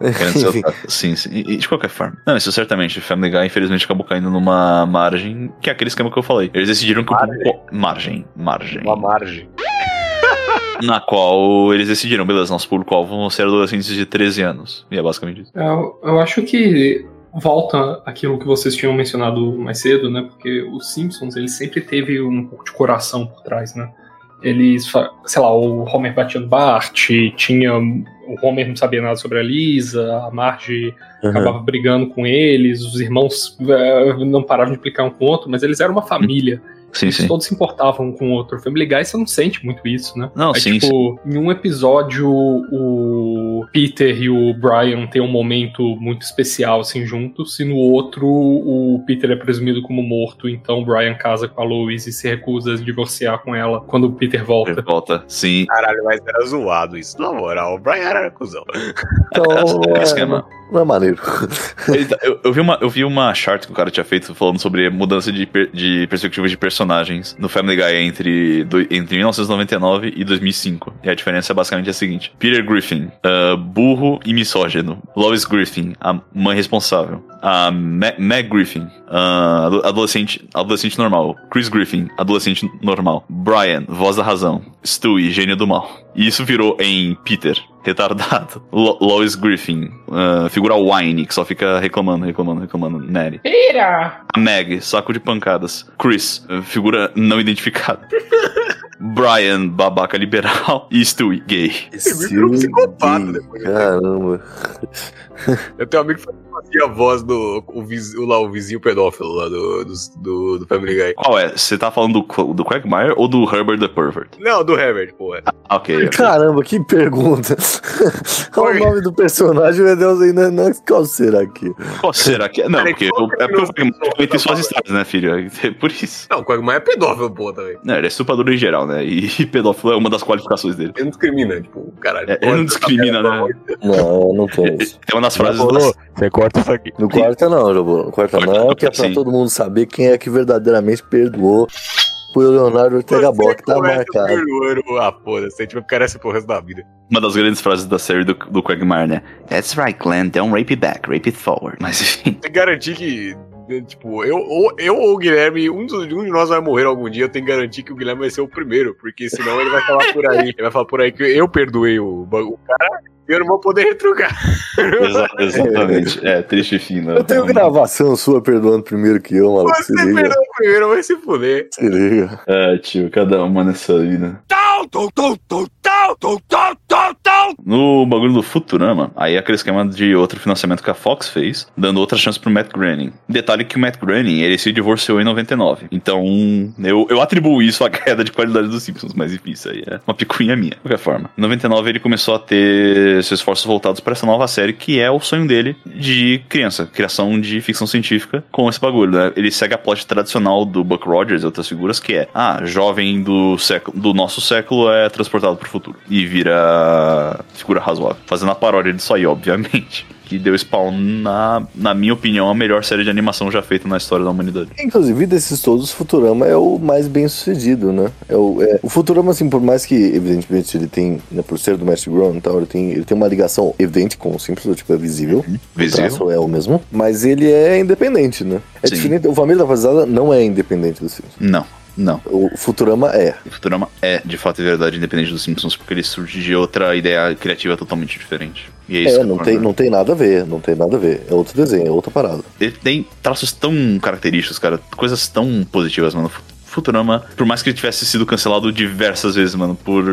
Querendo ser otaku. Sim, sim. E, e de qualquer forma. Não, isso certamente. Family Guy, infelizmente, acabou caindo numa margem, que é aquele esquema que eu falei. Eles decidiram que o público. Margem. Margem. Uma margem. Na qual eles decidiram, beleza, nosso público-alvo vão ser adolescentes de 13 anos. E é basicamente isso. Eu, eu acho que volta aquilo que vocês tinham mencionado mais cedo, né? Porque os Simpsons, ele sempre teve um pouco de coração por trás, né? Eles, sei lá, o Homer batia no Bart, tinha. O Homer não sabia nada sobre a Lisa, a Marge acabava brigando com eles, os irmãos eh, não paravam de implicar um com o outro, mas eles eram uma família. Sim, Eles sim. todos se importavam um com o outro. Family Guy, você não sente muito isso, né? Não, Aí, sim, tipo, em um episódio, o Peter e o Brian têm um momento muito especial, assim, juntos, e no outro, o Peter é presumido como morto, então o Brian casa com a Lois e se recusa a divorciar com ela quando o Peter volta. Volta. Sim. Caralho, mas era zoado isso. Na moral, o Brian era cuzão. Então, É, não, é é, esquema. Não é maneiro. Tá- Eu, eu vi uma, eu vi uma chart que o cara tinha feito falando sobre mudança de, per- de perspectiva de personagens no Family Guy entre, do- entre 1999 e 2005. E a diferença é basicamente a seguinte: Peter Griffin, ah, burro e misógino. Lois Griffin, a mãe responsável. A Meg Griffin, ado- adolescente, adolescente normal. Chris Griffin, adolescente normal. Brian, voz da razão. Stewie, gênio do mal. E isso virou em Peter, retardado. Lo- Lois Griffin, ah, figura whiny, que só fica reclamando, reclamando, reclamando. Nery. Tira! A Meg, saco de pancadas. Chris, ah, figura não identificada. Brian, babaca liberal. E Stewie, gay. Esse virou um psicopata gay, depois. Caramba. Eu tenho um amigo que fazia a voz do o vizinho, lá, o vizinho pedófilo lá do, do, do, do Family Guy. Qual é? Você tá falando do, do Quagmire ou do Herbert the Pervert? Não, do Herbert, porra. Ah, Ok. ok. Caramba, que pergunta. Qual o nome do personagem, meu Deus, ainda não qual será que? Qual será que é? Não, porque é é porque o Quagmire tem suas histórias, né, filho? É por isso. Não, o Quagmire é pedófilo, pô, também. Não, ele é estuprador em geral, né? E pedófilo é uma das qualificações dele. Ele não discrimina, tipo, caralho. É, ele não discrimina, né? Não, não tem isso. Tem uma das frases das... Você corta isso aqui. No quarto não. No quarto Quarto não, não, que é pra sim. todo mundo saber quem é que verdadeiramente perdoou o Leonardo Ortega Bock, tá marcado. Ah, foda-se, a gente vai ficar essa pro resto da vida. Uma das grandes frases da série do, do Quagmire, né? That's right, Glenn. Don't rape it back, rape it forward. Mas enfim. Garantir que tipo, eu ou, eu ou o Guilherme, um, dos, um de nós vai morrer algum dia, eu tenho que garantir que o Guilherme vai ser o primeiro, porque senão ele vai falar por aí. Ele vai falar por aí que eu perdoei o, o cara eu não vou poder retrucar. Exa- exatamente. É, triste fim, né? Eu tenho gravação sua perdoando primeiro que eu, maluco. Você perdoou primeiro, vai se fuder. Se liga. É, tio, cada uma nessa vida. No bagulho do Futurama, aí é aquele esquema de outro financiamento que a Fox fez, dando outra chance pro Matt Groening. Detalhe que o Matt Groening, ele se divorciou em 99. Então, eu, eu atribuo isso à queda de qualidade dos Simpsons, mas enfim, isso aí é uma picuinha minha, de qualquer forma. Em 99 ele começou a ter seus esforços voltados para essa nova série, que é o sonho dele de criança, criação de ficção científica com esse bagulho, né? Ele segue a plot tradicional do Buck Rogers e outras figuras, que é, ah, jovem do século, do nosso século é transportado pro futuro e vira figura razoável, fazendo a paródia disso aí, obviamente. Que deu spawn na, na minha opinião, a melhor série de animação já feita na história da humanidade. Inclusive, desses todos, o Futurama é o mais bem sucedido, né? É o, é- o Futurama, assim, por mais que, evidentemente, ele tem, né, por ser do Mestre Grown e tal, ele tem, ele tem uma ligação evidente com o Simpsons, tipo, é visível. O Visível. traço é o mesmo. Mas ele é independente, né? É Sim. diferente. O Família da Fazenda não é independente do Simpsons. Não, não. O Futurama é. O Futurama é, de fato e verdade, independente dos Simpsons, porque ele surge de outra ideia criativa totalmente diferente. E é isso É, não tem, não tem nada a ver, não tem nada a ver. É outro desenho, é outra parada. Ele tem traços tão característicos, cara, coisas tão positivas, mano. Futurama, por mais que ele tivesse sido cancelado diversas vezes, mano, por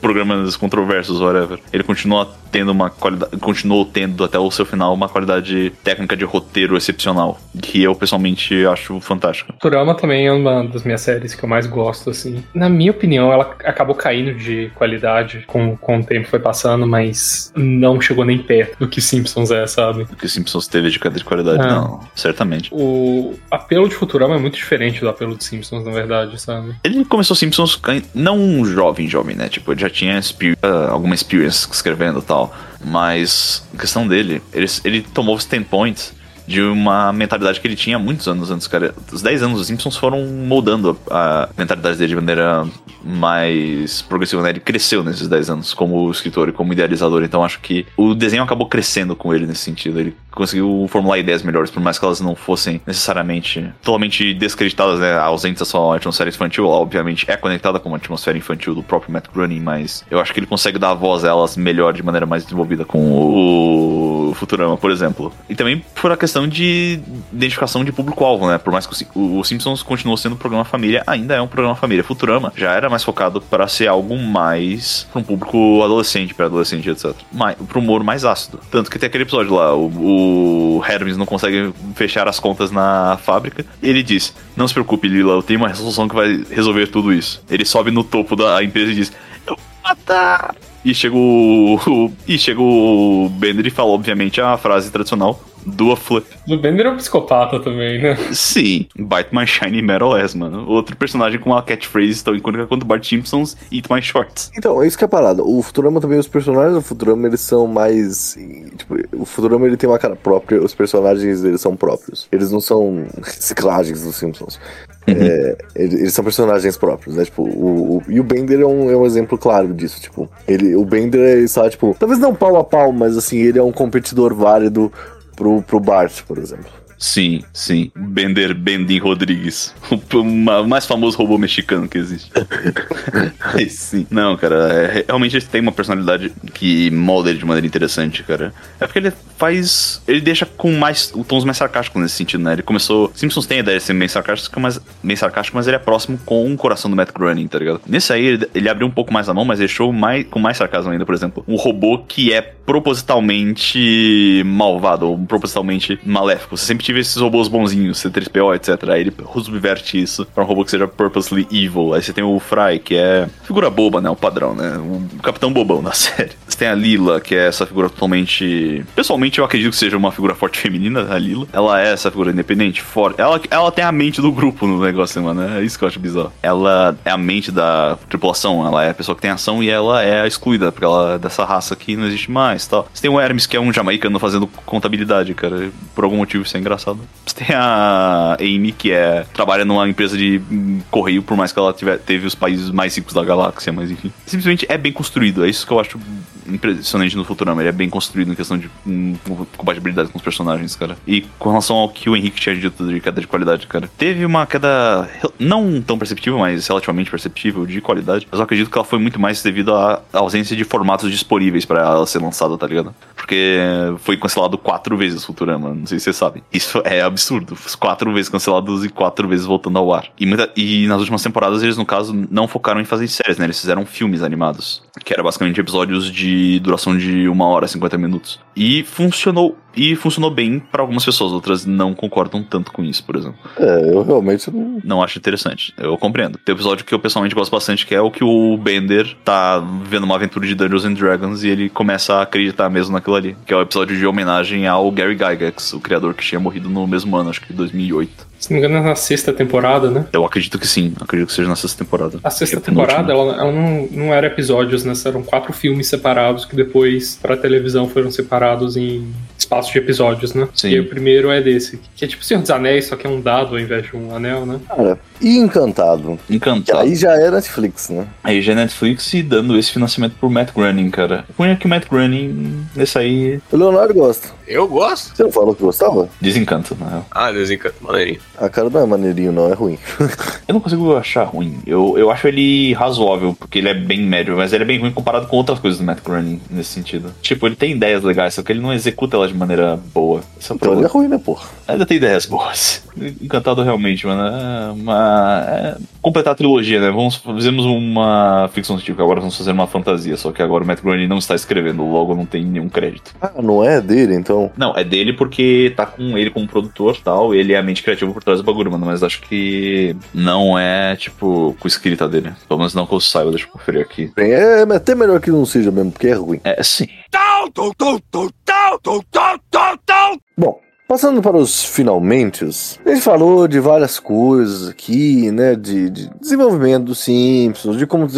programas controversos, whatever, ele continua tendo uma qualidade, continuou tendo até o seu final uma qualidade técnica de roteiro excepcional, que eu pessoalmente acho fantástica. Futurama também é uma das minhas séries que eu mais gosto, assim. Na minha opinião, ela acabou caindo de qualidade com, com o tempo foi passando, mas não chegou nem perto do que Simpsons é, sabe? O que Simpsons teve de qualidade, Ah. não, certamente. O apelo de Futurama é muito diferente do apelo de Simpsons, na verdade, sabe? Ele começou Simpsons não um jovem, jovem, né? Tipo, ele já tinha ah, alguma experience escrevendo e tal. Mas, a questão dele, ele, ele tomou os 10 points de uma mentalidade que ele tinha muitos anos antes, cara. Os 10 anos dos Simpsons foram moldando a mentalidade dele de maneira mais progressiva, né? Ele cresceu nesses 10 anos como escritor e como idealizador. Então, acho que o desenho acabou crescendo com ele nesse sentido. Ele conseguiu formular ideias melhores, por mais que elas não fossem necessariamente totalmente descreditadas, né? Ausentes da sua atmosfera infantil. Ela, obviamente, é conectada com uma atmosfera infantil do próprio Matt Groening, mas eu acho que ele consegue dar voz a elas melhor, de maneira mais desenvolvida com o Futurama, por exemplo. E também por a questão de identificação de público-alvo, né? Por mais que o Sim- o, o Simpsons continuou sendo um programa família, ainda é um programa família. Futurama já era mais focado para ser algo mais para um público adolescente, para adolescente, etc. Mais, para humor mais ácido. Tanto que tem aquele episódio lá, o, o Hermes não consegue fechar as contas na fábrica. Ele diz: Não se preocupe, Lila, eu tenho uma resolução que vai resolver tudo isso. Ele sobe no topo da empresa e diz: Eu vou matar. E chega o. E chega o Bender e fala, obviamente, a frase tradicional do a flip. O Bender é um psicopata também, né? Sim, Bite My Shiny Metal Ass, mano. Outro personagem com uma catchphrase tão icônica quanto Bart Simpsons Eat My Shorts. Então, é isso que é a parada. O Futurama também, os personagens do Futurama, eles são mais. Tipo, o Futurama ele tem uma cara própria, os personagens eles são próprios. Eles não são reciclagens dos Simpsons. É, eles, são personagens próprios, né? Tipo, o, o- e o Bender é um, é um exemplo claro disso. Tipo, ele, o Bender ele está, tipo, talvez não pau a pau, mas assim, ele é um competidor válido pro, pro Bart, por exemplo. Sim, sim. Bender Bendin Rodrigues. O ma- mais famoso robô mexicano que existe. Sim. Não, cara, é- realmente ele tem uma personalidade que molda ele de maneira interessante, cara. É porque ele faz. Ele deixa com mais. tons mais sarcásticos nesse sentido, né? Ele começou. Simpsons tem a ideia de ser meio sarcástico, mas, meio sarcástico, mas ele é próximo com o coração do Matt Groening, tá ligado? Nesse aí, ele, ele abriu um pouco mais a mão, mas deixou mais, com mais sarcasmo ainda, por exemplo. Um robô que é propositalmente malvado, ou propositalmente maléfico. Você sempre tive esses robôs bonzinhos, C3PO, etc. Aí ele subverte isso pra um robô que seja purposely evil. Aí você tem o Fry, que é figura boba, né? O padrão, né? O capitão bobão da série. Você tem a Lila, que é essa figura totalmente. Pessoalmente, eu acredito que seja uma figura forte feminina, a Lila. Ela é essa figura independente, forte. Ela, ela tem a mente do grupo no negócio, mano. É isso que eu acho bizarro. Ela é a mente da tripulação, ela é a pessoa que tem ação e ela é excluída, porque ela é dessa raça que não existe mais tal. Você tem o Hermes, que é um jamaicano fazendo contabilidade, cara. Por algum motivo isso é engraçado. Você tem a Amy, que é trabalha numa empresa de hum, correio, por mais que ela tiver, teve os países mais ricos da galáxia, mas enfim. Simplesmente é bem construído, é isso que eu acho impressionante no Futurama. Ele é bem construído em questão de hum, compatibilidade com os personagens, cara. E com relação ao que o Henrique tinha dito de queda de qualidade, cara. Teve uma queda não tão perceptível, mas relativamente perceptível de qualidade. Mas eu acredito que ela foi muito mais devido à ausência de formatos disponíveis pra ela ser lançada, tá ligado? Porque foi cancelado quatro vezes o Futurama, não sei se vocês sabem. Isso é absurdo. Quatro vezes cancelados e quatro vezes voltando ao ar. E, muita- e nas últimas temporadas eles, no caso, não focaram em fazer séries, né? Eles fizeram filmes animados. Que era basicamente episódios de duração de uma hora, 50 minutos. E funcionou. E funcionou bem pra algumas pessoas, outras não concordam tanto com isso, por exemplo. É, eu realmente não. Não acho interessante. Eu compreendo. Tem um episódio que eu pessoalmente gosto bastante, que é o que o Bender tá vendo uma aventura de Dungeons and Dragons e ele começa a acreditar mesmo naquilo ali. Que é o episódio de homenagem ao Gary Gygax, o criador que tinha morrido no mesmo ano, acho que 2008. Se não me engano, é na sexta temporada, né? Eu acredito que sim, acredito que seja na sexta temporada. A sexta É temporada, ela, ela não, não era episódios, né? Eram quatro filmes separados que depois, pra televisão, foram separados em espaços de episódios, né? Sim. E o primeiro é desse, que é tipo Senhor dos Anéis, só que é um dado ao invés de um anel, né? Cara, e Encantado? Que Encantado. aí já é Netflix, né? Aí já é Netflix e dando esse financiamento pro Matt Groening, cara. Ruim é que o Matt Groening, esse aí, O Leonardo gosta. Eu gosto. Você não falou que gostava? desencanta, na real. Ah, desencanto, maneirinho. A cara não é maneirinho, não, é ruim. Eu não consigo achar ruim. Eu, eu acho ele razoável, porque ele é bem médio, mas ele é bem ruim comparado com outras coisas do Matt Groening nesse sentido. Tipo, ele tem ideias legais, só que ele não executa elas de maneira boa. Esse é Então ele é ruim, né, porra? Ainda tem ideias boas. Encantado realmente, mano. É uma. É... Completar a trilogia, né? Vamos, fizemos uma ficção científica, agora vamos fazer uma fantasia. Só que agora o Matt Groening não está escrevendo, logo não tem nenhum crédito. Ah, não é dele, então. Não, é dele porque tá com ele como produtor e tal. Ele é a mente criativa por trás do bagulho, mano. Mas acho que não é, tipo, com escrita dele. Pelo menos não que eu saiba, deixa eu conferir aqui. É é até melhor que não seja mesmo, porque é ruim. É, sim. Bom, passando para os finalmente, a gente falou de várias coisas aqui, né? De, de desenvolvimento dos Simpsons, de como os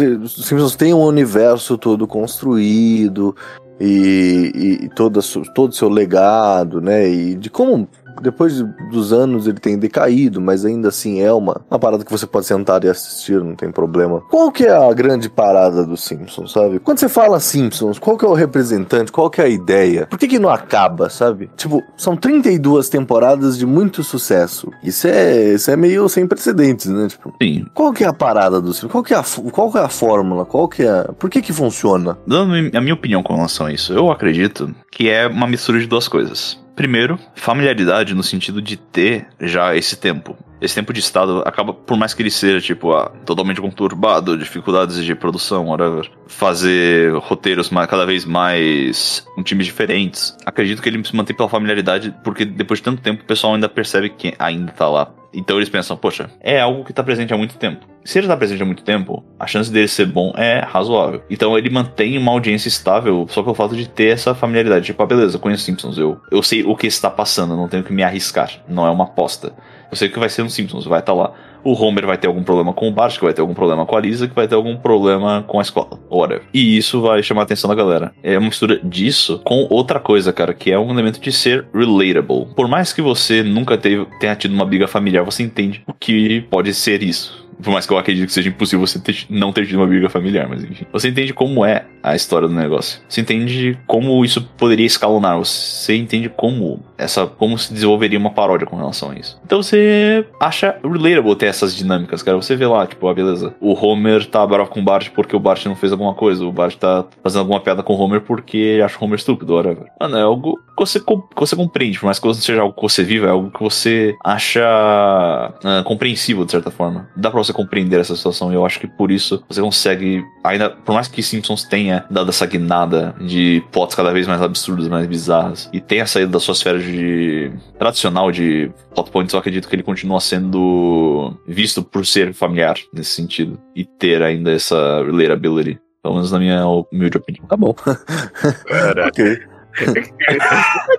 Simpsons têm um universo todo construído e, e, e todo o todo o seu legado, né? E de como. Depois de- dos anos ele tem decaído, mas ainda assim é uma, uma parada que você pode sentar e assistir, não tem problema. Qual que é a grande parada dos Simpsons, sabe? Quando você fala Simpsons, qual que é o representante, qual que é a ideia? Por que que não acaba, sabe? Tipo, são 32 temporadas de muito sucesso. Isso é, isso é meio sem precedentes, né? Tipo, Sim. qual que é a parada dos Simpsons? Qual que é a, qual que é a fórmula? Qual que é... Por que que funciona? Dando a minha opinião com relação a isso, eu acredito que é uma mistura de duas coisas. Primeiro, familiaridade no sentido de ter já esse tempo. Esse tempo de estado acaba, por mais que ele seja, tipo, ah, totalmente conturbado, dificuldades de produção, whatever, fazer roteiros cada vez mais com times diferentes. Acredito que ele se mantém pela familiaridade, porque depois de tanto tempo o pessoal ainda percebe que ainda tá lá. Então eles pensam, poxa, é algo que tá presente há muito tempo. Se ele tá presente há muito tempo, a chance dele ser bom é razoável. Então ele mantém uma audiência estável só pelo fato de ter essa familiaridade. Tipo, ah, beleza, conheço Simpsons, eu, eu sei o que está passando, não tenho que me arriscar. Não é uma aposta. Eu sei que vai ser no Simpsons, vai estar lá. O Homer vai ter algum problema com o Bart, que vai ter algum problema com a Lisa, que vai ter algum problema com a escola, whatever. E isso vai chamar a atenção da galera. É uma mistura disso com outra coisa, cara, que é um elemento de ser relatable. Por mais que você nunca teve, tenha tido uma briga familiar, você entende o que pode ser isso. Por mais que eu acredite que seja impossível você ter- não ter tido uma briga familiar, mas enfim. Você entende como é a história do negócio. Você entende como isso poderia escalonar. Você entende como essa como se desenvolveria uma paródia com relação a isso. Então você acha relatable ter essas dinâmicas, cara. Você vê lá, tipo, ah, beleza. O Homer tá bravo com o Bart porque o Bart não fez alguma coisa. O Bart tá fazendo alguma piada com o Homer porque acha o Homer estúpido, whatever. Mano, é algo que você, que você compreende. Por mais que não seja algo que você vive, é algo que você acha ah, compreensível, de certa forma. Dá pra você compreender essa situação e eu acho que por isso você consegue, ainda, por mais que Simpsons tenha dado essa guinada de plots cada vez mais absurdos, mais bizarras, e tenha saído da sua esfera de tradicional de plot points, eu acredito que ele continua sendo visto por ser familiar nesse sentido e ter ainda essa relatability. Pelo menos na minha humilde opinião. Tá bom. Cara, ok.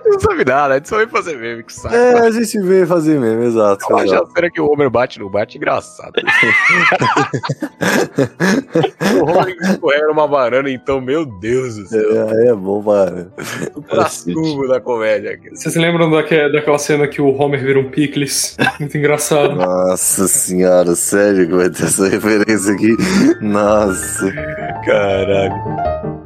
não sabe nada, a gente só vem fazer meme, que saco. É, a gente vê fazer mesmo, exato. Eu acho a cena que o Homer bate no bate engraçado. o Homer escorrega numa banana, então, meu Deus do céu. É, é bom, mano. O praçugo da comédia. aqui. Vocês lembram daque- daquela cena que o Homer vira um picles? Muito engraçado. Nossa senhora, sério que vai ter essa referência aqui? Nossa. Caralho.